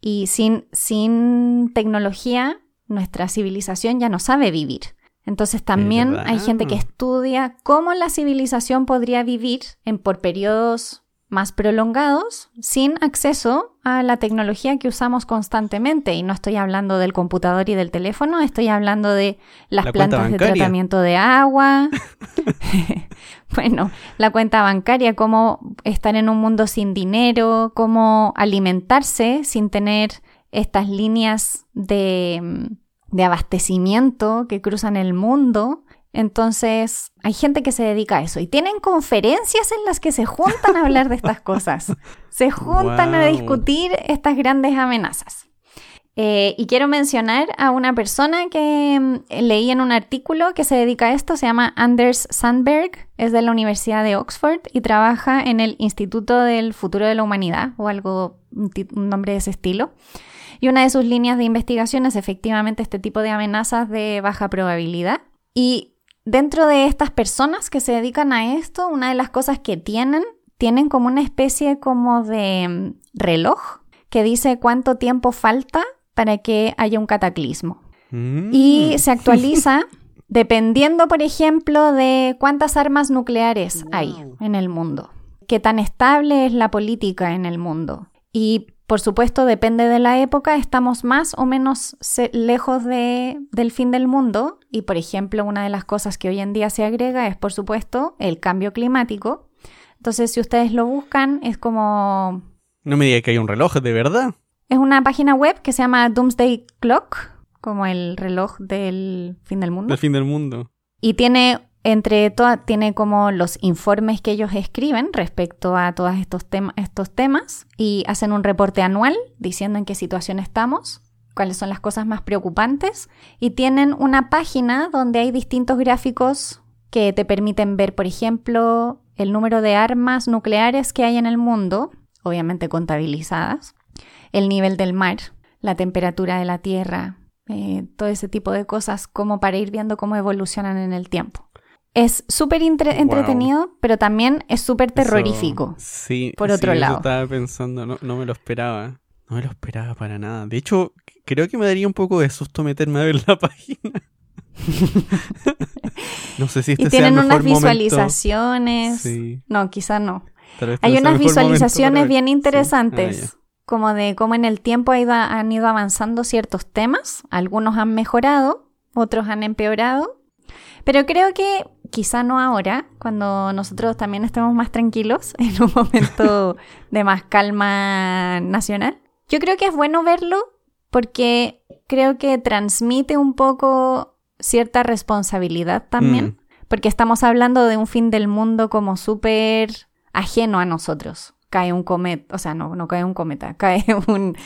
y sin, sin tecnología nuestra civilización ya no sabe vivir. Entonces también hay gente que estudia cómo la civilización podría vivir en, por periodos más prolongados sin acceso a la tecnología que usamos constantemente. Y no estoy hablando del computador y del teléfono, estoy hablando de las La plantas de tratamiento de agua. bueno, la cuenta bancaria, cómo estar en un mundo sin dinero, cómo alimentarse sin tener estas líneas de, mm, de abastecimiento que cruzan el mundo. Entonces, hay gente que se dedica a eso y tienen conferencias en las que se juntan a hablar de estas cosas. Se juntan a discutir estas grandes amenazas. Eh, y quiero mencionar a una persona que mm, leí en un artículo que se dedica a esto, se llama Anders Sandberg, es de la Universidad de Oxford y trabaja en el Instituto del Futuro de la Humanidad o algo, un, un nombre de ese estilo. Y una de sus líneas de investigación es efectivamente este tipo de amenazas de baja probabilidad. Y dentro de estas personas que se dedican a esto, una de las cosas que tienen, tienen como una especie como de mm, reloj que dice cuánto tiempo falta para que haya un cataclismo. Mm. Y se actualiza Dependiendo, por ejemplo, de cuántas armas nucleares hay en el mundo, qué tan estable es la política en el mundo. Y por supuesto, depende de la época, estamos más o menos lejos de, del fin del mundo. Y por ejemplo, una de las cosas que hoy en día se agrega es, por supuesto, el cambio climático. Entonces, si ustedes lo buscan, es como... No me diga que hay un reloj, ¿de verdad? Es una página web que se llama Doomsday Clock, como el reloj del fin del mundo. Del fin del mundo. Y tiene entre todas, tiene como los informes que ellos escriben respecto a todos estos, temas y hacen un reporte anual diciendo en qué situación estamos, cuáles son las cosas más preocupantes y tienen una página donde hay distintos gráficos que te permiten ver, por ejemplo, el número de armas nucleares que hay en el mundo, obviamente contabilizadas, el nivel del mar, la temperatura de la Tierra, eh, todo ese tipo de cosas como para ir viendo cómo evolucionan en el tiempo. Es súper entretenido, pero también es súper terrorífico. sí, por otro lado. estaba pensando, no, no me lo esperaba. No me lo esperaba para nada. De hecho, creo que me daría un poco de susto meterme a ver la página. no sé si este y tienen unas visualizaciones. No, quizás no. Hay unas visualizaciones bien interesantes. Ah, como de cómo en el tiempo han ido avanzando ciertos temas. Algunos han mejorado, otros han empeorado. Pero creo que quizá no ahora, cuando nosotros también estemos más tranquilos, en un momento de más calma nacional. Yo creo que es bueno verlo porque creo que transmite un poco cierta responsabilidad también, mm. porque estamos hablando de un fin del mundo como súper ajeno a nosotros cae un cometa, o sea, no, no cae un cometa, cae un,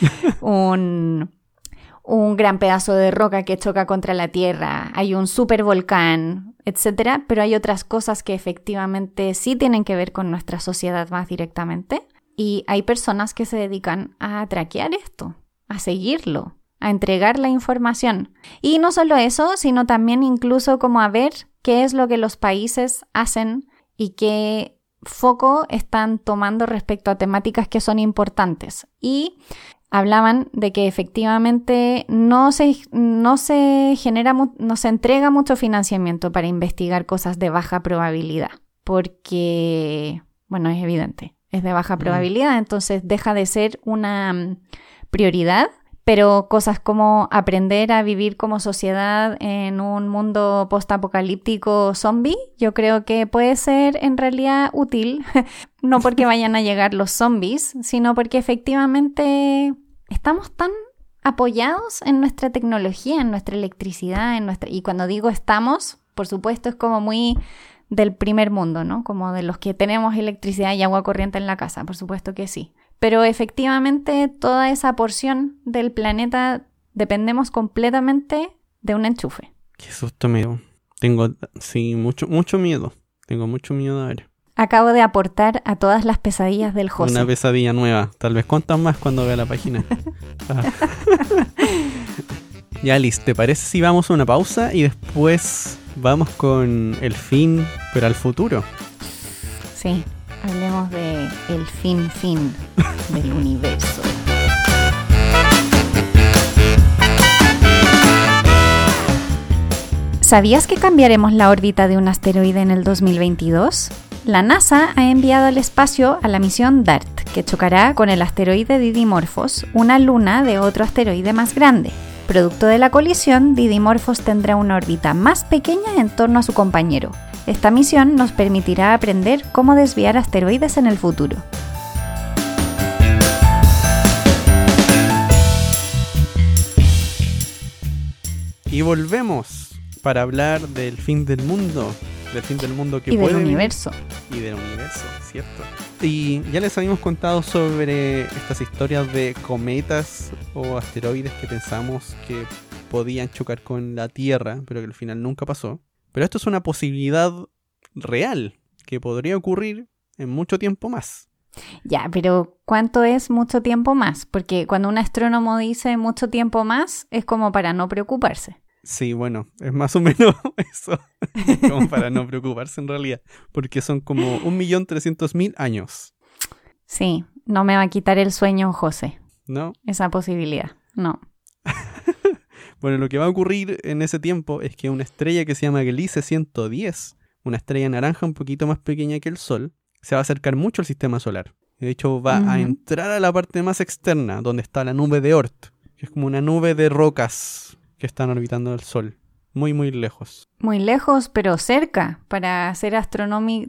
un, un gran pedazo de roca que choca contra la Tierra, hay un supervolcán, etcétera, pero hay otras cosas que efectivamente sí tienen que ver con nuestra sociedad más directamente. Y hay personas que se dedican a traquear esto, a seguirlo, a entregar la información. Y no solo eso, sino también incluso como a ver qué es lo que los países hacen y qué foco están tomando respecto a temáticas que son importantes. Y hablaban de que efectivamente no se, no se genera, no se entrega mucho financiamiento para investigar cosas de baja probabilidad, porque, bueno, es evidente, es de baja probabilidad, entonces deja de ser una mm, prioridad pero cosas como aprender a vivir como sociedad en un mundo postapocalíptico zombie, yo creo que puede ser en realidad útil, no porque vayan a llegar los zombies, sino porque efectivamente estamos tan apoyados en nuestra tecnología, en nuestra electricidad, en nuestra y cuando digo estamos, por supuesto es como muy del primer mundo, ¿no? Como de los que tenemos electricidad y agua corriente en la casa, por supuesto que sí. Pero efectivamente toda esa porción del planeta dependemos completamente de un enchufe. Qué susto miedo. Tengo, sí, mucho, mucho miedo. Tengo mucho miedo ver. Acabo de aportar a todas las pesadillas del José. Una pesadilla nueva. Tal vez cuántas más cuando vea la página. Ah. ya, Liz, ¿te parece si vamos a una pausa y después vamos con el fin, pero al futuro? Sí, Hablemos de el fin fin del universo. ¿Sabías que cambiaremos la órbita de un asteroide en el 2022? La NASA ha enviado al espacio a la misión DART, que chocará con el asteroide Didymorphos, una luna de otro asteroide más grande. Producto de la colisión, Didymorphos tendrá una órbita más pequeña en torno a su compañero, esta misión nos permitirá aprender cómo desviar asteroides en el futuro. Y volvemos para hablar del fin del mundo, del fin del mundo que y del universo. Y del universo, cierto. Y ya les habíamos contado sobre estas historias de cometas o asteroides que pensamos que podían chocar con la Tierra, pero que al final nunca pasó. Pero esto es una posibilidad real que podría ocurrir en mucho tiempo más. Ya, pero ¿cuánto es mucho tiempo más? Porque cuando un astrónomo dice mucho tiempo más, es como para no preocuparse. Sí, bueno, es más o menos eso, como para no preocuparse en realidad, porque son como un millón trescientos mil años. Sí, no me va a quitar el sueño, José. ¿No? Esa posibilidad, no. Bueno, lo que va a ocurrir en ese tiempo es que una estrella que se llama Gliese 110, una estrella naranja un poquito más pequeña que el Sol, se va a acercar mucho al sistema solar. De hecho, va a entrar a la parte más externa, donde está la nube de Oort, que es como una nube de rocas que están orbitando el Sol. Muy, muy lejos. Muy lejos, pero cerca. Para hacer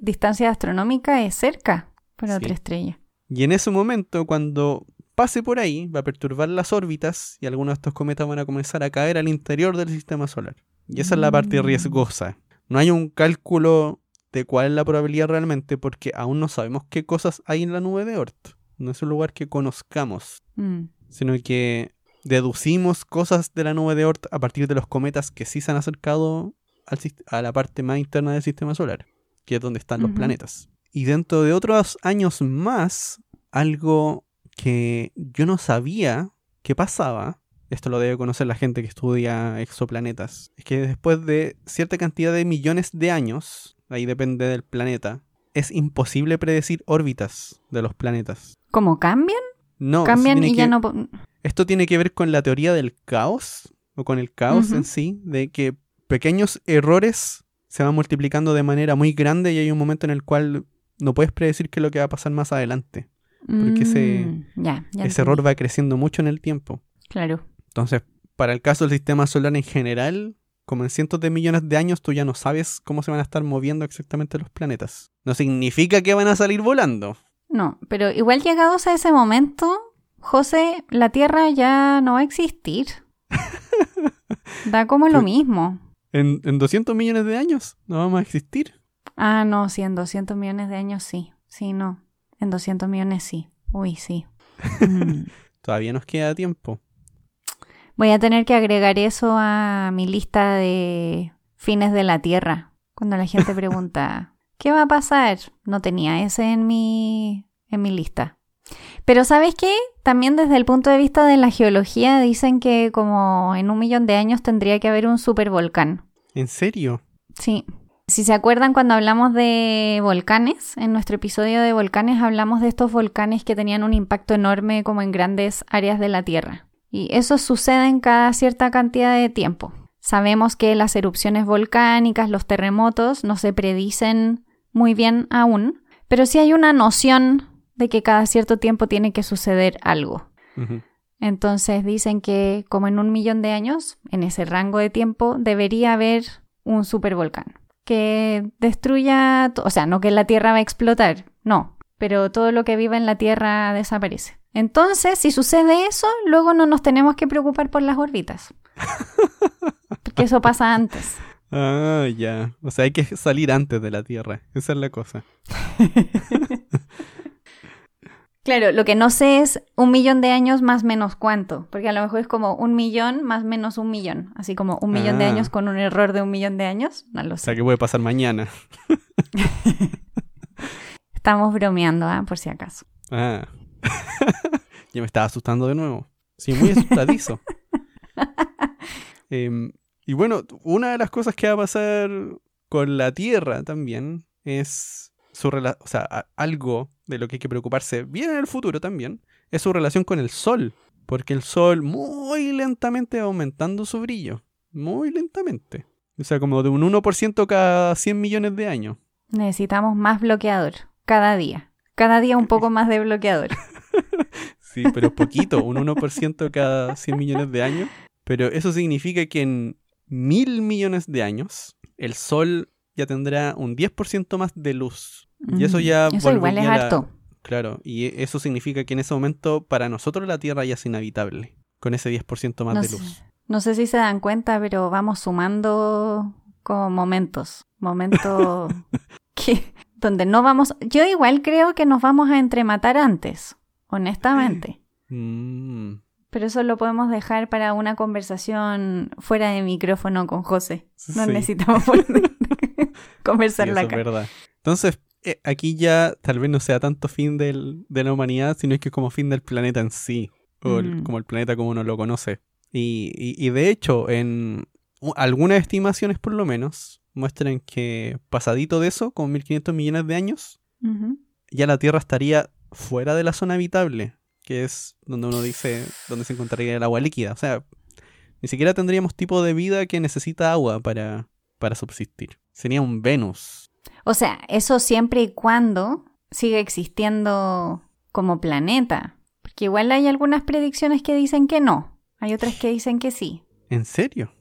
distancia astronómica es cerca para Sí. otra estrella. Y en ese momento, cuando pase por ahí, va a perturbar las órbitas y algunos de estos cometas van a comenzar a caer al interior del sistema solar. Y esa es la parte Mm. riesgosa. No hay un cálculo de cuál es la probabilidad realmente porque aún no sabemos qué cosas hay en la nube de Oort. No es un lugar que conozcamos, Mm. sino que deducimos cosas de la nube de Oort a partir de los cometas que sí se han acercado al a la parte más interna del sistema solar, que es donde están los planetas. Y dentro de otros años más, algo que yo no sabía que pasaba, esto lo debe conocer la gente que estudia exoplanetas, es que después de cierta cantidad de millones de años, ahí depende del planeta, es imposible predecir órbitas de los planetas. ¿Cómo cambian? No, cambian y ya que- no... esto tiene que ver con la teoría del caos, o con el caos en sí, de que pequeños errores se van multiplicando de manera muy grande y hay un momento en el cual no puedes predecir qué es lo que va a pasar más adelante. Porque ese- Mm, ya, ya Ese error va creciendo mucho en el tiempo. Claro. Entonces, para el caso del sistema solar en general, como en cientos de millones de años, tú ya no sabes cómo se van a estar moviendo exactamente los planetas. No significa que van a salir volando. No, pero igual llegados a ese momento, José, la Tierra ya no va a existir. Da como lo mismo. En, en 200 millones de años no vamos a existir. Ah, no, sí, en 200 millones de años sí. Sí, no. En 200 millones sí. Uy, sí. Mm. Todavía nos queda tiempo. Voy a tener que agregar eso a mi lista de fines de la Tierra. Cuando la gente pregunta, ¿qué va a pasar? No tenía ese en mi, en mi lista. Pero ¿sabes qué? También desde el punto de vista de la geología dicen que como en un millón de años tendría que haber un supervolcán. ¿En serio? Sí. Si se acuerdan cuando hablamos de volcanes, en nuestro episodio de volcanes hablamos de estos volcanes que tenían un impacto enorme como en grandes áreas de la Tierra. Y eso sucede en cada cierta cantidad de tiempo. Sabemos que las erupciones volcánicas, los terremotos, no se predicen muy bien aún, pero sí hay una noción de que cada cierto tiempo tiene que suceder algo. Entonces dicen que como en un millón de años, en ese rango de tiempo, debería haber un supervolcán que destruya, o sea, no que la Tierra va a explotar, no, pero todo lo que viva en la Tierra desaparece. Entonces, si sucede eso, luego no nos tenemos que preocupar por las órbitas. Porque eso pasa antes. Ah, ya. O sea, hay que salir antes de la Tierra. Esa es la cosa. Claro, lo que no sé es un millón de años más menos cuánto, porque a lo mejor es como un millón más menos un millón, así como un millón de Ah. años con un error de un millón de años, no lo O sé. sea, que puede pasar mañana. Estamos bromeando, ¿ah? por si acaso. Ah. ya me estaba asustando de nuevo. Sí, muy asustadizo. Em, y bueno, una de las cosas que va a pasar con la Tierra también es su relación, o sea, algo de lo que hay que preocuparse bien en el futuro también, es su relación con el Sol. Porque el Sol muy lentamente va aumentando su brillo. Muy lentamente. O sea, como de un 1% cada 100 millones de años. Necesitamos más bloqueador, cada día. Cada día un poco más de bloqueador. Sí, pero es poquito, un 1% cada 100 millones de años. Pero eso significa que en mil millones de años, el Sol ya tendrá un 10% más de luz. Y eso ya Eso igual es la- harto. Claro, y e- eso significa que en ese momento para nosotros la Tierra ya es inhabitable, con ese 10% más No de sé, luz. no sé si se dan cuenta, pero vamos sumando como momentos. Momentos que, donde no vamos. Yo igual creo que nos vamos a entrematar antes, honestamente. Mm, Pero eso lo podemos dejar para una conversación fuera de micrófono con José. No sí, necesitamos sí, conversarla eso es acá. verdad. Entonces, eh, aquí ya tal vez no sea tanto fin del- de la humanidad, sino es que como fin del planeta en sí, o el- como el planeta como uno lo conoce. Y, y- y de hecho, en algunas estimaciones por lo menos, muestran que pasadito de eso, como 1500 millones de años, ya la Tierra estaría fuera de la zona habitable, que es donde uno dice donde se encontraría el agua líquida. O sea, Ni siquiera tendríamos tipo de vida que necesita agua para, para subsistir. Sería un Venus. O sea, eso siempre y cuando siga existiendo como planeta. Porque igual hay algunas predicciones que dicen que no. Hay otras que dicen que sí. ¿En serio?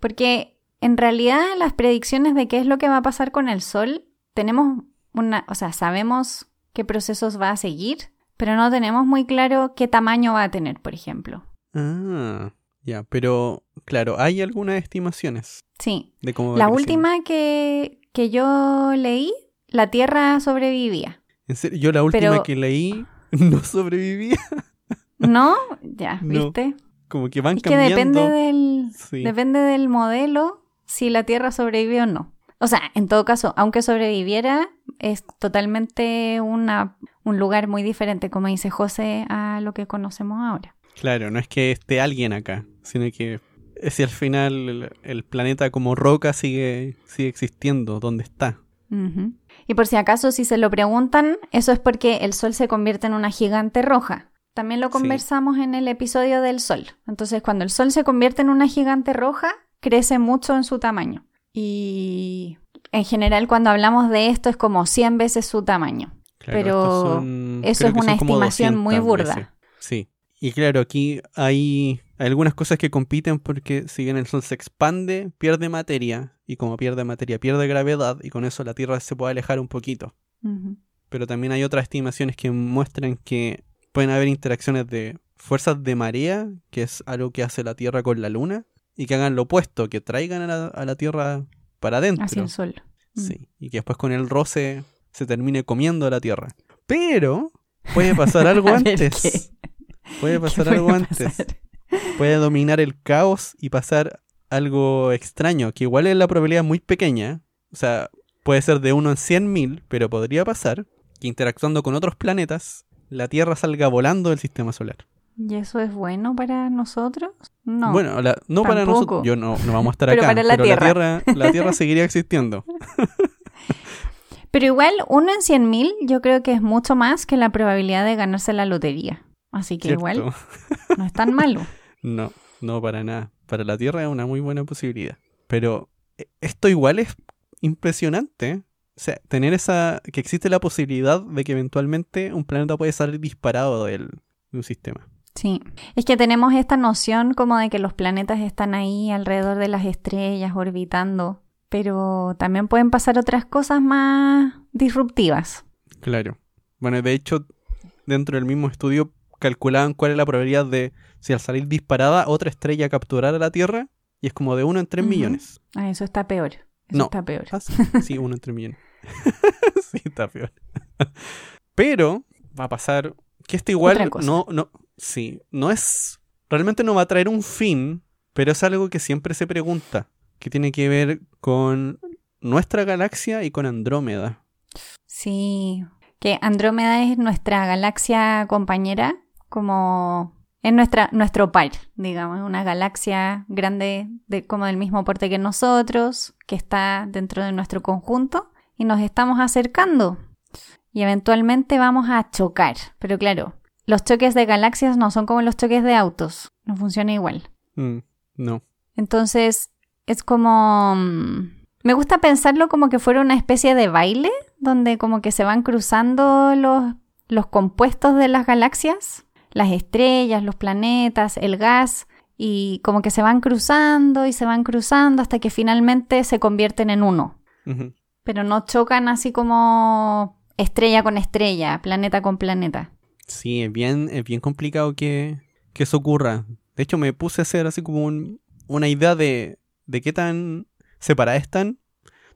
Porque en realidad las predicciones de qué es lo que va a pasar con el Sol, tenemos una, o sea, sabemos qué procesos va a seguir, pero no tenemos muy claro qué tamaño va a tener, por ejemplo. Ah, ya, pero claro, hay algunas estimaciones. Sí. De cómo va La creciendo. última que, que yo leí, la Tierra sobrevivía. En serio, yo la última pero- que leí no sobrevivía. ¿No? Ya, No. ¿viste? Como que van Es que cambiando. depende del, Sí. depende del modelo si la Tierra sobrevive o no. O sea, en todo caso, aunque sobreviviera, es totalmente una, un lugar muy diferente, como dice José, a lo que conocemos ahora. Claro, no es que esté alguien acá, sino que si al final el, el planeta como roca sigue, sigue existiendo donde está. Y por si acaso, si se lo preguntan, eso es porque el Sol se convierte en una gigante roja. También lo Sí. conversamos en el episodio del Sol. Entonces, cuando el Sol se convierte en una gigante roja, crece mucho en su tamaño. Y en general, cuando hablamos de esto, es como 100 veces su tamaño. Claro, Pero son- eso es una estimación muy 200 burda. veces. Sí. Y claro, aquí hay algunas cosas que compiten porque si bien el Sol se expande, pierde materia. Y como pierde materia, pierde gravedad. Y con eso la Tierra se puede alejar un poquito. Pero también hay otras estimaciones que muestran que pueden haber interacciones de fuerzas de marea, que es algo que hace la Tierra con la Luna, y que hagan lo opuesto, que traigan a la, a la Tierra para adentro. Hacia el Sol. Mm. Sí, y que después con el roce se termine comiendo la Tierra. Pero puede pasar algo A antes. Puede ¿Qué pasar puede algo antes. pasar? Puede dominar el caos y pasar algo extraño, que igual es la probabilidad muy pequeña. O sea, puede ser de uno en 100.000, pero podría pasar que interactuando con otros planetas, la Tierra salga volando del sistema solar. ¿Y eso es bueno para nosotros? No. bueno, la- no para nosotros, yo no, no vamos a estar Pero acá, para la pero Tierra. la Tierra, la Tierra seguiría existiendo. Pero igual, uno en 100.000 yo creo que es mucho más que la probabilidad de ganarse la lotería. Así que igual no es tan malo. No, no para nada. Para la Tierra es una muy buena posibilidad. Pero eh, esto igual es impresionante. O sea, tener esa. que existe la posibilidad de que eventualmente un planeta puede salir disparado del, de un sistema. Sí, es que tenemos esta noción como de que los planetas están ahí alrededor de las estrellas orbitando, pero también pueden pasar otras cosas más disruptivas. Claro. Bueno, de hecho, dentro del mismo estudio calculaban cuál es la probabilidad de si al salir disparada otra estrella capturara la Tierra. Y es como de uno en tres millones. Ah, eso está peor. Eso No. está peor. Ah, sí, sí, uno en tres millones. sí, está peor. Pero va a pasar que esto igual no, no, sí, no es, realmente no va a traer un fin, pero es algo que siempre se pregunta, que tiene que ver con nuestra galaxia y con Andrómeda. Sí, que Andrómeda es nuestra galaxia compañera, como es nuestra, nuestro par, digamos, una galaxia grande de, como del mismo porte que nosotros, que está dentro de nuestro conjunto, y nos estamos acercando. Y eventualmente vamos a chocar. Pero claro, los choques de galaxias no son como los choques de autos, no funciona igual. Mm, no. Entonces, es como... mm, Me gusta pensarlo como que fuera una especie de baile, donde como que se van cruzando los, los compuestos de las galaxias, las estrellas, los planetas, el gas, y como que se van cruzando y se van cruzando hasta que finalmente se convierten en uno. Pero no chocan así como estrella con estrella, planeta con planeta. Sí, es bien, es bien complicado que, que eso ocurra. De hecho, me puse a hacer así como un- una idea de, de qué tan separadas están.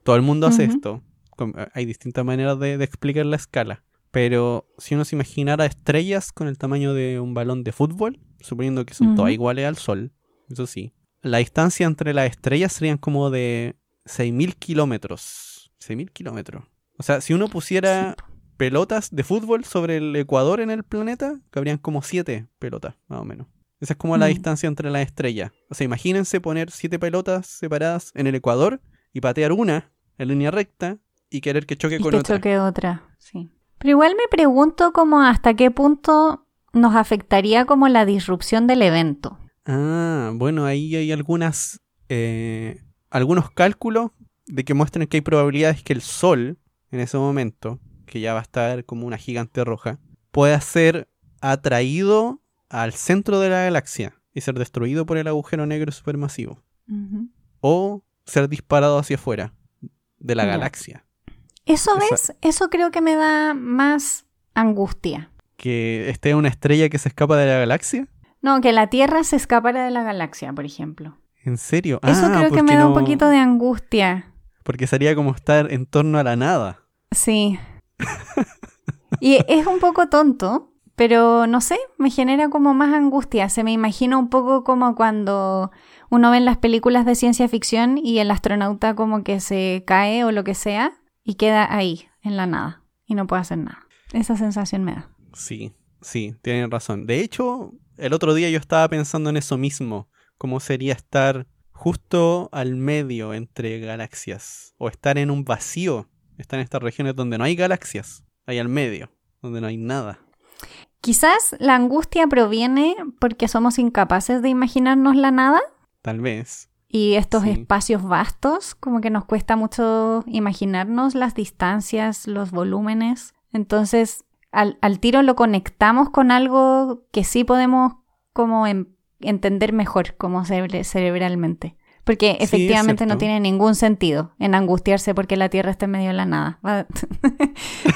Todo el mundo hace esto. Com- Hay distintas maneras de, de explicar la escala. Pero si uno se imaginara estrellas con el tamaño de un balón de fútbol, suponiendo que son todas iguales al Sol, eso sí, la distancia entre las estrellas serían como de 6.000 kilómetros. 6.000 kilómetros. O sea, si uno pusiera Sí. pelotas de fútbol sobre el Ecuador en el planeta, cabrían como siete pelotas, más o menos. Esa es como la Mm. distancia entre las estrellas. O sea, imagínense poner siete pelotas separadas en el Ecuador y patear una en línea recta y querer que choque Y con que otra. choque otra, sí. Pero igual me pregunto como hasta qué punto nos afectaría como la disrupción del evento. Ah, bueno, ahí hay algunas, eh, algunos cálculos de que muestran que hay probabilidades que el Sol, en ese momento, que ya va a estar como una gigante roja, pueda ser atraído al centro de la galaxia y ser destruido por el agujero negro supermasivo. O ser disparado hacia afuera de la galaxia. Eso ves, eso creo que me da más angustia. Que esté una estrella que se escapa de la galaxia. No, que la Tierra se escapara de la galaxia, por ejemplo. ¿En serio? Eso Ah, creo que me da un poquito de angustia. Porque sería como estar en torno a la nada. Sí. Y es un poco tonto, pero no sé, me genera como más angustia. Se me imagina un poco como cuando uno ve en las películas de ciencia ficción y el astronauta como que se cae o lo que sea y queda ahí, en la nada, y no puede hacer nada. Esa sensación me da. Sí, sí, tienen razón. De hecho, el otro día yo estaba pensando en eso mismo. ¿Cómo sería estar justo al medio entre galaxias? O estar en un vacío. Estar en estas regiones donde no hay galaxias. Ahí al medio, donde no hay nada. Quizás la angustia proviene porque somos incapaces de imaginarnos la nada Tal vez. Y estos Sí. espacios vastos, como que nos cuesta mucho imaginarnos las distancias, los volúmenes. Entonces, al, al tiro lo conectamos con algo que sí podemos como entender mejor como cerebra- cerebralmente. Porque efectivamente no tiene ningún sentido en angustiarse porque la Tierra está en medio de la nada.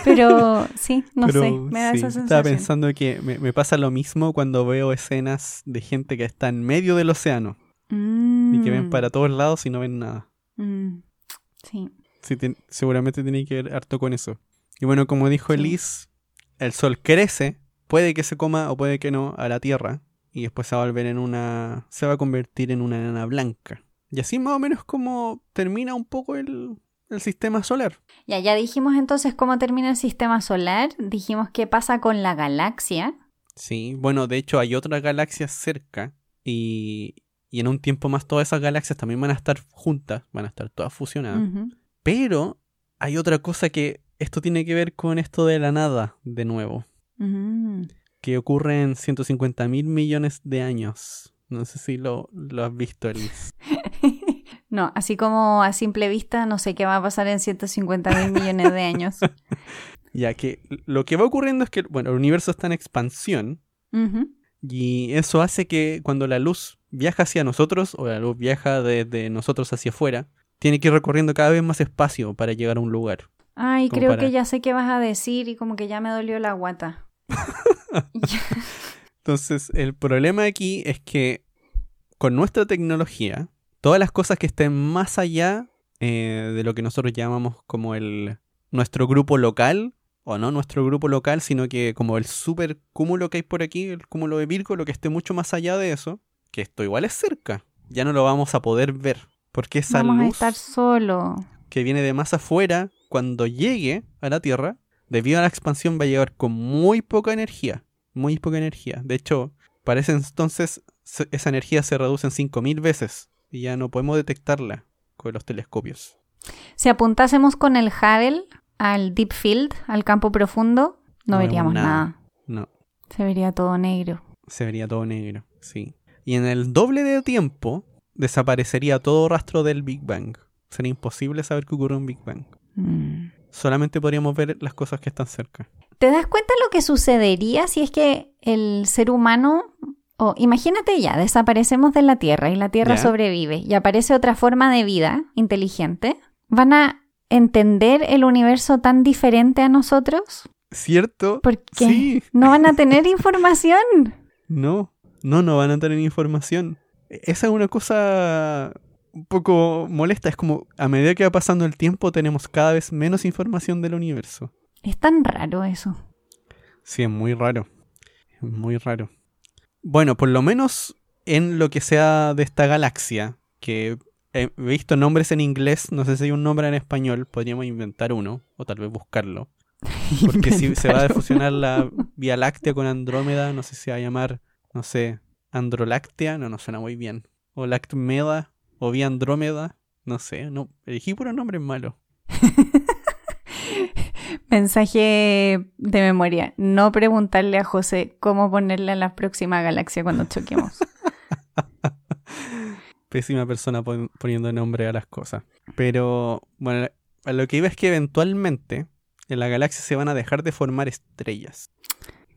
Pero sí, no Pero sé, me da sí, esa Estaba sensación. pensando que me, me pasa lo mismo cuando veo escenas de gente que está en medio del océano y que ven Mm, para todos lados y no ven nada. mm, sí. Seguramente tiene que ver harto con eso. Y bueno, como dijo. Elise, el sol crece, puede que se coma o puede que no a la Tierra, y después se va a volver en una. se va a convertir en una enana blanca. Y así más o menos como termina un poco el, el sistema solar. Ya, ya dijimos entonces cómo termina el sistema solar, dijimos qué pasa con la galaxia. Sí, bueno, de hecho hay otras galaxias cerca, y, y en un tiempo más todas esas galaxias también van a estar juntas, van a estar todas fusionadas. Pero hay otra cosa que esto tiene que ver con esto de la nada, de nuevo. Mm. que ocurre en 150 mil millones de años. No sé si lo, lo has visto, Elise. No, así como a simple vista no sé qué va a pasar en 150 mil millones de años. Ya que lo que va ocurriendo es que, bueno, el universo está en expansión y eso hace que cuando la luz viaja hacia nosotros o la luz viaja desde nosotros hacia afuera, tiene que ir recorriendo cada vez más espacio para llegar a un lugar. Ay, creo para- que ya sé qué vas a decir y como que ya me dolió la guata. Entonces, el problema aquí es que con nuestra tecnología, todas las cosas que estén más allá eh, de lo que nosotros llamamos como el nuestro grupo local, o no nuestro grupo local, sino que como el super cúmulo que hay por aquí, el cúmulo de Virgo, lo que esté mucho más allá de eso, que esto igual es cerca, ya no lo vamos a poder ver, porque esa Vamos a luz estar solo. que viene de más afuera, cuando llegue a la Tierra, debido a la expansión va a llegar con muy poca energía. Muy poca energía. De hecho, para ese entonces esa energía se reduce en 5.000 veces y ya no podemos detectarla con los telescopios. Si apuntásemos con el Hubble al Deep Field, al campo profundo, no, veríamos nada. nada. No, Se vería todo negro. se vería todo negro, sí. Y en el doble de tiempo desaparecería todo rastro del Big Bang. Sería imposible saber que ocurre un Big Bang. Mm. Solamente podríamos ver las cosas que están cerca. ¿Te das cuenta lo que sucedería si es que el ser humano, o imagínate ya, desaparecemos de la Tierra y la Tierra sobrevive y aparece otra forma de vida inteligente? ¿Van a entender el universo tan diferente a nosotros? ¿Cierto? Porque Sí. no van a tener información. No, no, no van a tener información. E- Esa es una cosa un poco molesta. Es como a medida que va pasando el tiempo tenemos cada vez menos información del universo. Es tan raro eso. Sí, es muy raro. Es muy raro. Bueno, por lo menos en lo que sea de esta galaxia, que he visto nombres en inglés, no sé si hay un nombre en español, podríamos inventar uno, o tal vez buscarlo. Porque si se va a fusionar la Vía Láctea con Andrómeda, no sé si va a llamar, no sé, Androláctea, no, no suena muy bien. O Lactmeda, o Vía Andrómeda, no sé, no, elegí puro nombre malo. Mensaje de memoria. No preguntarle a José cómo ponerle a la próxima galaxia cuando choquemos. Pésima persona pon- poniendo nombre a las cosas. Pero, bueno, a lo que iba es que eventualmente en la galaxia se van a dejar de formar estrellas.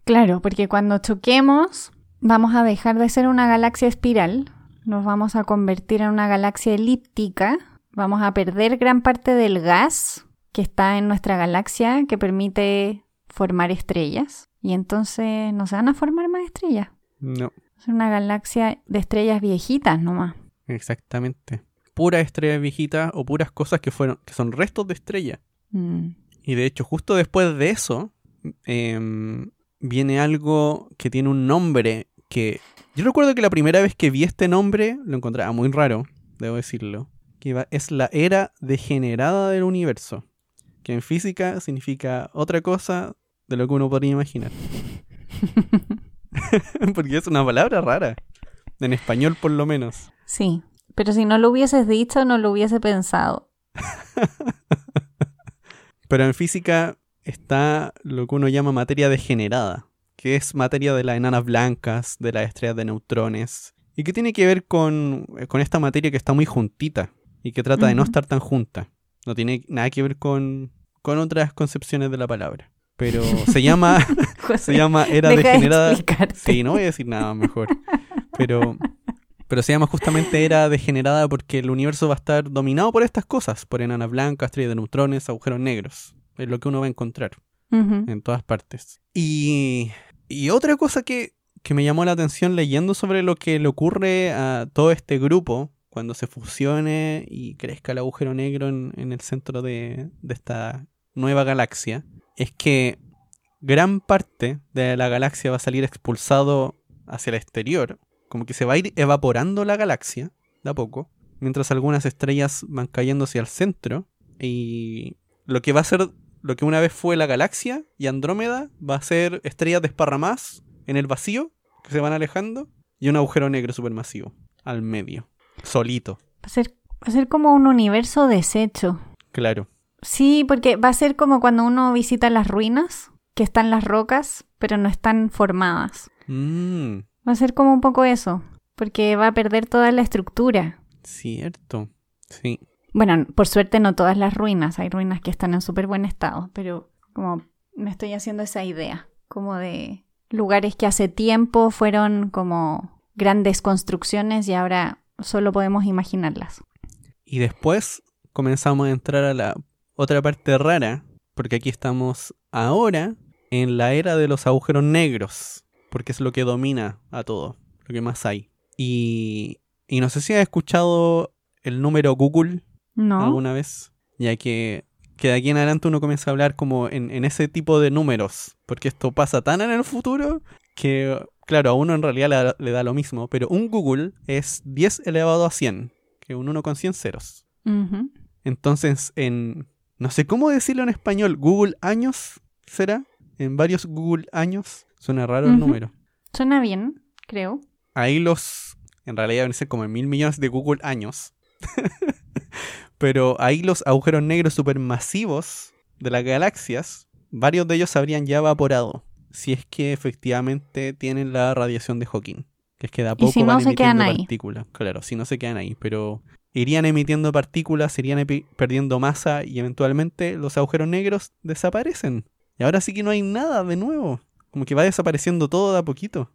Claro, porque cuando choquemos vamos a dejar de ser una galaxia espiral, nos vamos a convertir en una galaxia elíptica, vamos a perder gran parte del gas que está en nuestra galaxia que permite formar estrellas y entonces no se van a formar más estrellas. No, Es una galaxia de estrellas viejitas nomás. exactamente. Puras estrellas viejitas o puras cosas que fueron, que son restos de estrella. Mm. Y de hecho, justo después de eso, em, viene algo que tiene un nombre que... Yo recuerdo que la primera vez que vi este nombre lo encontraba muy raro, debo decirlo. Que es la era degenerada del universo. Que en física significa otra cosa de lo que uno podría imaginar. Porque es una palabra rara. En español por lo menos. Sí, pero si no lo hubieses dicho, no lo hubiese pensado. Pero en física está lo que uno llama materia degenerada, que es materia de las enanas blancas, de las estrellas de neutrones, y que tiene que ver con, eh, con esta materia que está muy juntita y que trata de no estar tan junta. No tiene nada que ver con, con otras concepciones de la palabra. Pero se llama, José, se llama era de degenerada. Sí, no voy a decir nada mejor. Pero, pero se llama justamente era degenerada porque el universo va a estar dominado por estas cosas, por enanas blancas, estrellas de neutrones, agujeros negros. Es lo que uno va a encontrar en todas partes. Y, y otra cosa que, que me llamó la atención leyendo sobre lo que le ocurre a todo este grupo cuando se fusione y crezca el agujero negro en, en el centro de, de esta nueva galaxia, es que gran parte de la galaxia va a salir expulsado hacia el exterior, como que se va a ir evaporando la galaxia de a poco, mientras algunas estrellas van cayendo hacia el centro y lo que va a ser lo que una vez fue la galaxia y Andrómeda va a ser estrellas desparramadas en el vacío que se van alejando y un agujero negro supermasivo al medio, solito, Va a ser, va a ser como un universo deshecho. claro. Sí, porque va a ser como cuando uno visita las ruinas, que están las rocas, pero no están formadas. Mm, Va a ser como un poco eso, porque va a perder toda la estructura. cierto. Sí. Bueno, por suerte no todas las ruinas, hay ruinas que están en súper buen estado, pero como me estoy haciendo esa idea, como de lugares que hace tiempo fueron como grandes construcciones y ahora solo podemos imaginarlas. Y después comenzamos a entrar a la otra parte rara, porque aquí estamos ahora en la era de los agujeros negros, porque es lo que domina a todo, lo que más hay. Y, y no sé si has escuchado el número Google ¿No? alguna vez, ya que, que de aquí en adelante uno comienza a hablar como en, en ese tipo de números, porque esto pasa tan en el futuro que, claro, a uno en realidad le, da- le da lo mismo, pero un Google es 10 elevado a 100, que un 1 con 100 ceros. Entonces, en, no sé cómo decirlo en español, Google años, ¿será? En varios Google años, suena raro el número. Suena bien, creo. Ahí los, en realidad deben ser como mil millones de Google años. Pero ahí los agujeros negros supermasivos de las galaxias, varios de ellos se habrían ya evaporado. Si es que efectivamente tienen la radiación de Hawking. Que es que de a poco si no van se quedan emitiendo ahí. partículas. Claro, si no se quedan ahí. Pero irían emitiendo partículas, irían perdiendo masa y eventualmente los agujeros negros desaparecen. Y ahora sí que no hay nada de nuevo. Como que va desapareciendo todo de a poquito.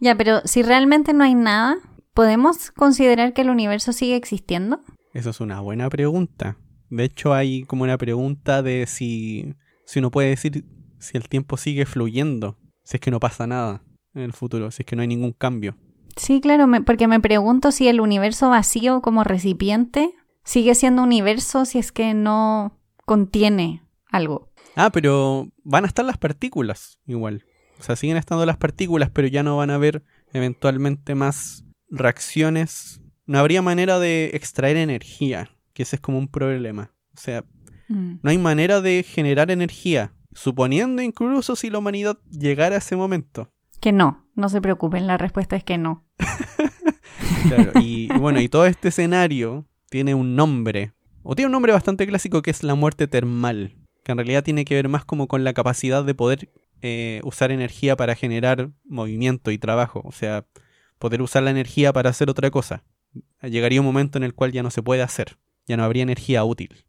Ya, pero si realmente no hay nada, ¿podemos considerar que el universo sigue existiendo? Eso es una buena pregunta. De hecho, hay como una pregunta de si, si uno puede decir si el tiempo sigue fluyendo, si es que no pasa nada en el futuro, si es que no hay ningún cambio. Sí, claro, me- porque me pregunto si el universo vacío como recipiente sigue siendo universo si es que no contiene algo. Ah, pero van a estar las partículas igual. O sea, siguen estando las partículas, pero ya no van a haber eventualmente más reacciones. No habría manera de extraer energía, que ese es como un problema. O sea, Mm. No hay manera de generar energía, suponiendo incluso si la humanidad llegara a ese momento. Que no, no se preocupen, la respuesta es que no. Claro, y, bueno, y todo este escenario tiene un nombre, o tiene un nombre bastante clásico que es la muerte termal, que en realidad tiene que ver más como con la capacidad de poder eh, usar energía para generar movimiento y trabajo, o sea, poder usar la energía para hacer otra cosa. Llegaría un momento en el cual ya no se puede hacer, ya no habría energía útil.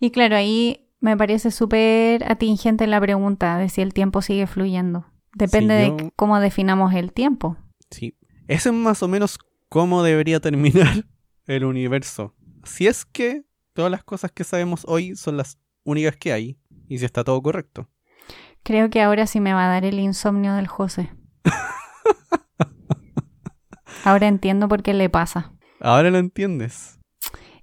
Y claro, ahí me parece súper atingente la pregunta de si el tiempo sigue fluyendo. Depende yo- de cómo definamos el tiempo. Sí. Ese es más o menos cómo debería terminar el universo. Si es que todas las cosas que sabemos hoy son las únicas que hay y si está todo correcto. Creo que ahora sí me va a dar el insomnio del José. ahora entiendo por qué le pasa. Ahora lo entiendes.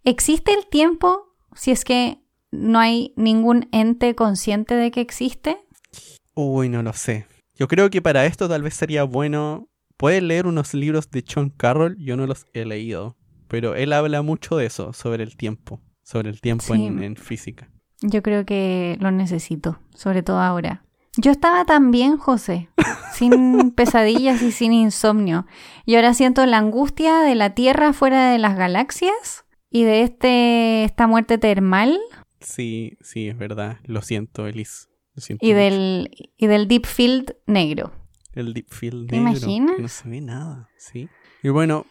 ¿Existe el tiempo si es que no hay ningún ente consciente de que existe? Uy, no lo sé. Yo creo que para esto tal vez sería bueno. Puedes leer unos libros de John Carroll, yo no los he leído, pero él habla mucho de eso, sobre el tiempo, sobre el tiempo Sí. en, en física. Yo creo que lo necesito, sobre todo ahora. Yo estaba tan bien, José, sin pesadillas y sin insomnio. Y ahora siento la angustia de la Tierra fuera de las galaxias y de este esta muerte termal Sí, sí, es verdad. Lo siento, Elise. Lo siento y mucho. del, y del Deep Field negro. El deep field ¿Te negro, imaginas? que No se ve nada, sí. Y bueno,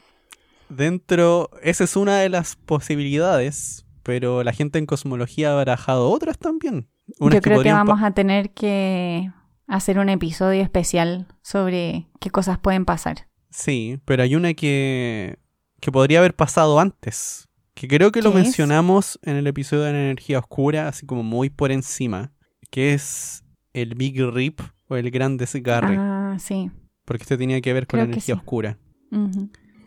dentro, esa es una de las posibilidades, pero la gente en cosmología ha barajado otras también. Unas Yo creo que vamos a tener que hacer un episodio especial sobre qué cosas pueden pasar. Sí, pero hay una que, que podría haber pasado antes. Que creo que lo mencionamos en el episodio de la energía oscura, así como muy por encima. Que es el Big Rip o el Gran Desgarre. Ah, sí. Porque este tenía que ver con Creo la energía sí. oscura.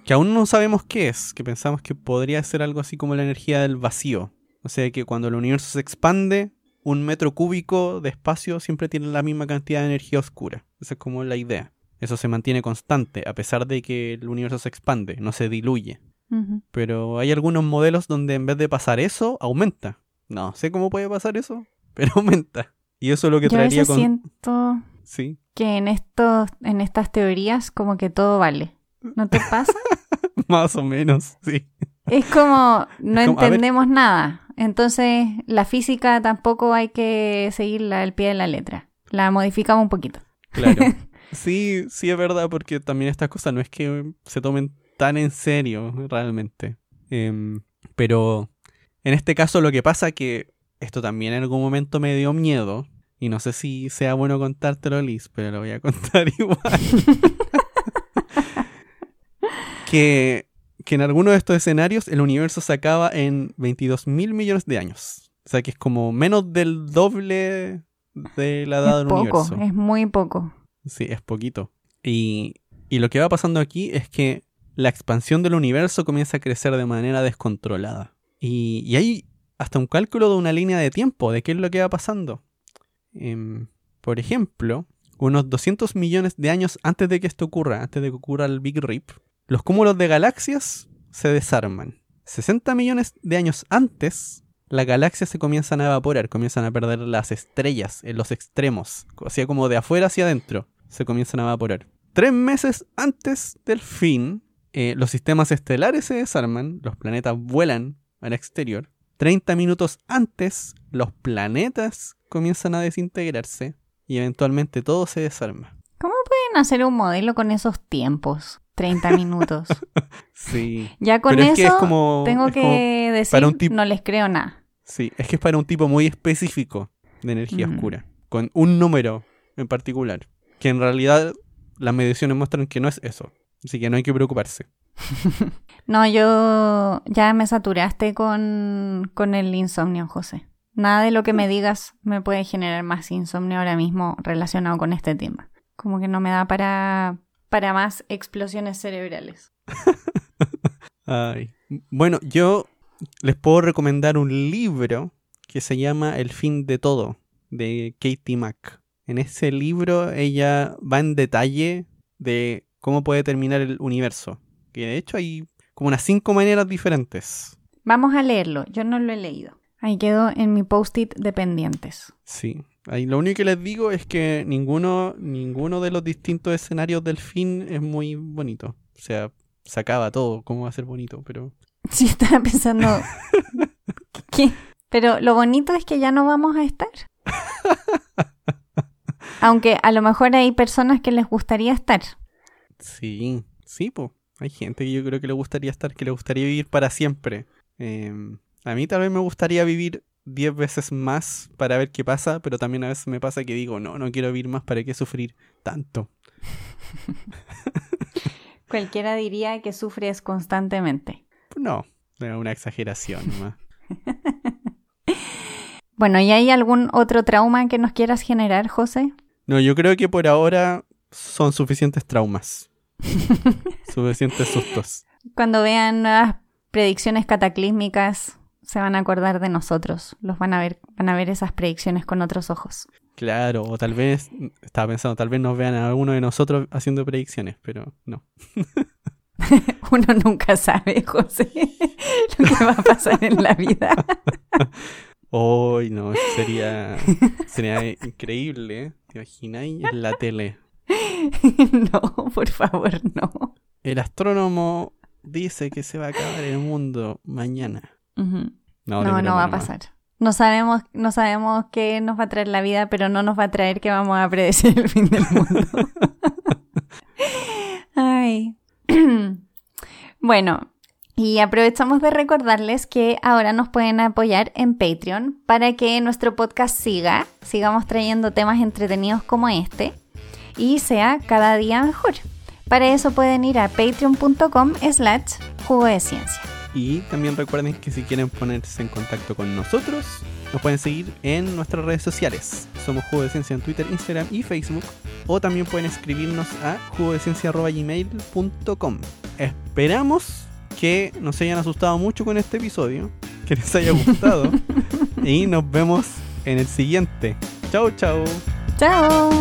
Que aún no sabemos qué es, que pensamos que podría ser algo así como la energía del vacío. O sea que cuando el universo se expande, un metro cúbico de espacio siempre tiene la misma cantidad de energía oscura. Esa es como la idea. Eso se mantiene constante, a pesar de que el universo se expande, no se diluye. Pero hay algunos modelos donde en vez de pasar eso, aumenta. No sé cómo puede pasar eso, pero aumenta. Y eso es lo que Yo a traería veces con... siento Sí, que en estos, en estas teorías como que todo vale. ¿No te pasa? más o menos, sí. es como no Como, a entendemos nada. Entonces la física tampoco hay que seguirla al pie de la letra. La modificamos un poquito. Claro. Sí, sí es verdad, porque también estas cosas no es que se tomen tan en serio, realmente. Em, pero en este caso lo que pasa que esto también en algún momento me dio miedo. Y no sé si sea bueno contártelo, Liz, pero lo voy a contar igual. que, que en alguno de estos escenarios el universo se acaba en 22 mil millones de años. O sea que es como menos del doble de la edad es del poco, universo. es muy poco. Sí, es poquito. Y, y lo que va pasando aquí es que la expansión del universo comienza a crecer de manera descontrolada. Y, y hay hasta un cálculo de una línea de tiempo de qué es lo que va pasando. Em, por ejemplo, unos 200 millones de años antes de que esto ocurra, antes de que ocurra el Big Rip, los cúmulos de galaxias se desarman. 60 millones de años antes, las galaxias se comienzan a evaporar, comienzan a perder las estrellas en los extremos, o sea, como de afuera hacia adentro, se comienzan a evaporar. Tres meses antes del fin, eh, los sistemas estelares se desarman, los planetas vuelan al exterior. 30 minutos antes, los planetas comienzan a desintegrarse y eventualmente todo se desarma. ¿Cómo pueden hacer un modelo con esos tiempos? 30 minutos. Sí. Ya con Pero es eso que es como. tengo es que como- decir, para un tip- no les creo nada. sí, es que es para un tipo muy específico de energía Mm. oscura. Con un número en particular. Que en realidad las mediciones muestran que no es eso. Así que no hay que preocuparse. No, yo ya me saturaste con, con el insomnio, José. Nada de lo que me digas me puede generar más insomnio ahora mismo relacionado con este tema. Como que no me da para, para más explosiones cerebrales. Ay. Bueno, yo les puedo recomendar un libro que se llama El fin de todo, de Katie Mack. En ese libro ella va en detalle de cómo puede terminar el universo. Que de hecho hay como unas cinco maneras diferentes. Vamos a leerlo, yo no lo he leído. Ahí quedó en mi post-it de pendientes. Sí. Ahí lo único que les digo es que ninguno, ninguno de los distintos escenarios del fin es muy bonito. O sea, se acaba todo, ¿cómo va a ser bonito? Pero Sí, estaba pensando. ¿Qué? Pero lo bonito es que ya no vamos a estar. Aunque a lo mejor hay personas que les gustaría estar. sí, sí, po. Hay gente que yo creo que le gustaría estar, que le gustaría vivir para siempre. Eh, a mí tal vez me gustaría vivir 10 veces más para ver qué pasa, pero también a veces me pasa que digo, no, no quiero vivir más, ¿para qué sufrir tanto? Cualquiera diría que sufres constantemente. No, es una exageración. Bueno, ¿y hay algún otro trauma que nos quieras generar, José? No, yo creo que por ahora son suficientes traumas. suficientes sustos. Cuando vean nuevas predicciones cataclísmicas, se van a acordar de nosotros. Los van a ver, van a ver esas predicciones con otros ojos. Claro, o tal vez, estaba pensando, tal vez nos vean a alguno de nosotros haciendo predicciones, pero no. Uno nunca sabe, José, lo que va a pasar en la vida. Hoy no, sería, sería increíble. ¿eh? ¿Te imagináis en la tele? no, por favor, no. El astrónomo dice que se va a acabar el mundo mañana. No, no, no va a pasar. No sabemos, no sabemos qué nos va a traer la vida, pero no nos va a traer que vamos a predecir el fin del mundo. Ay. bueno, y aprovechamos de recordarles que ahora nos pueden apoyar en Patreon para que nuestro podcast siga, sigamos trayendo temas entretenidos como este y sea cada día mejor. Para eso pueden ir a patreon.com slash jugo de ciencia. Y también recuerden que si quieren ponerse en contacto con nosotros, nos pueden seguir en nuestras redes sociales. Somos Jugo de Ciencia en Twitter, Instagram y Facebook. O también pueden escribirnos a jugodeciencia.gmail.com. Esperamos que nos hayan asustado mucho con este episodio, que les haya gustado y nos vemos en el siguiente. Chao, chao. Chao.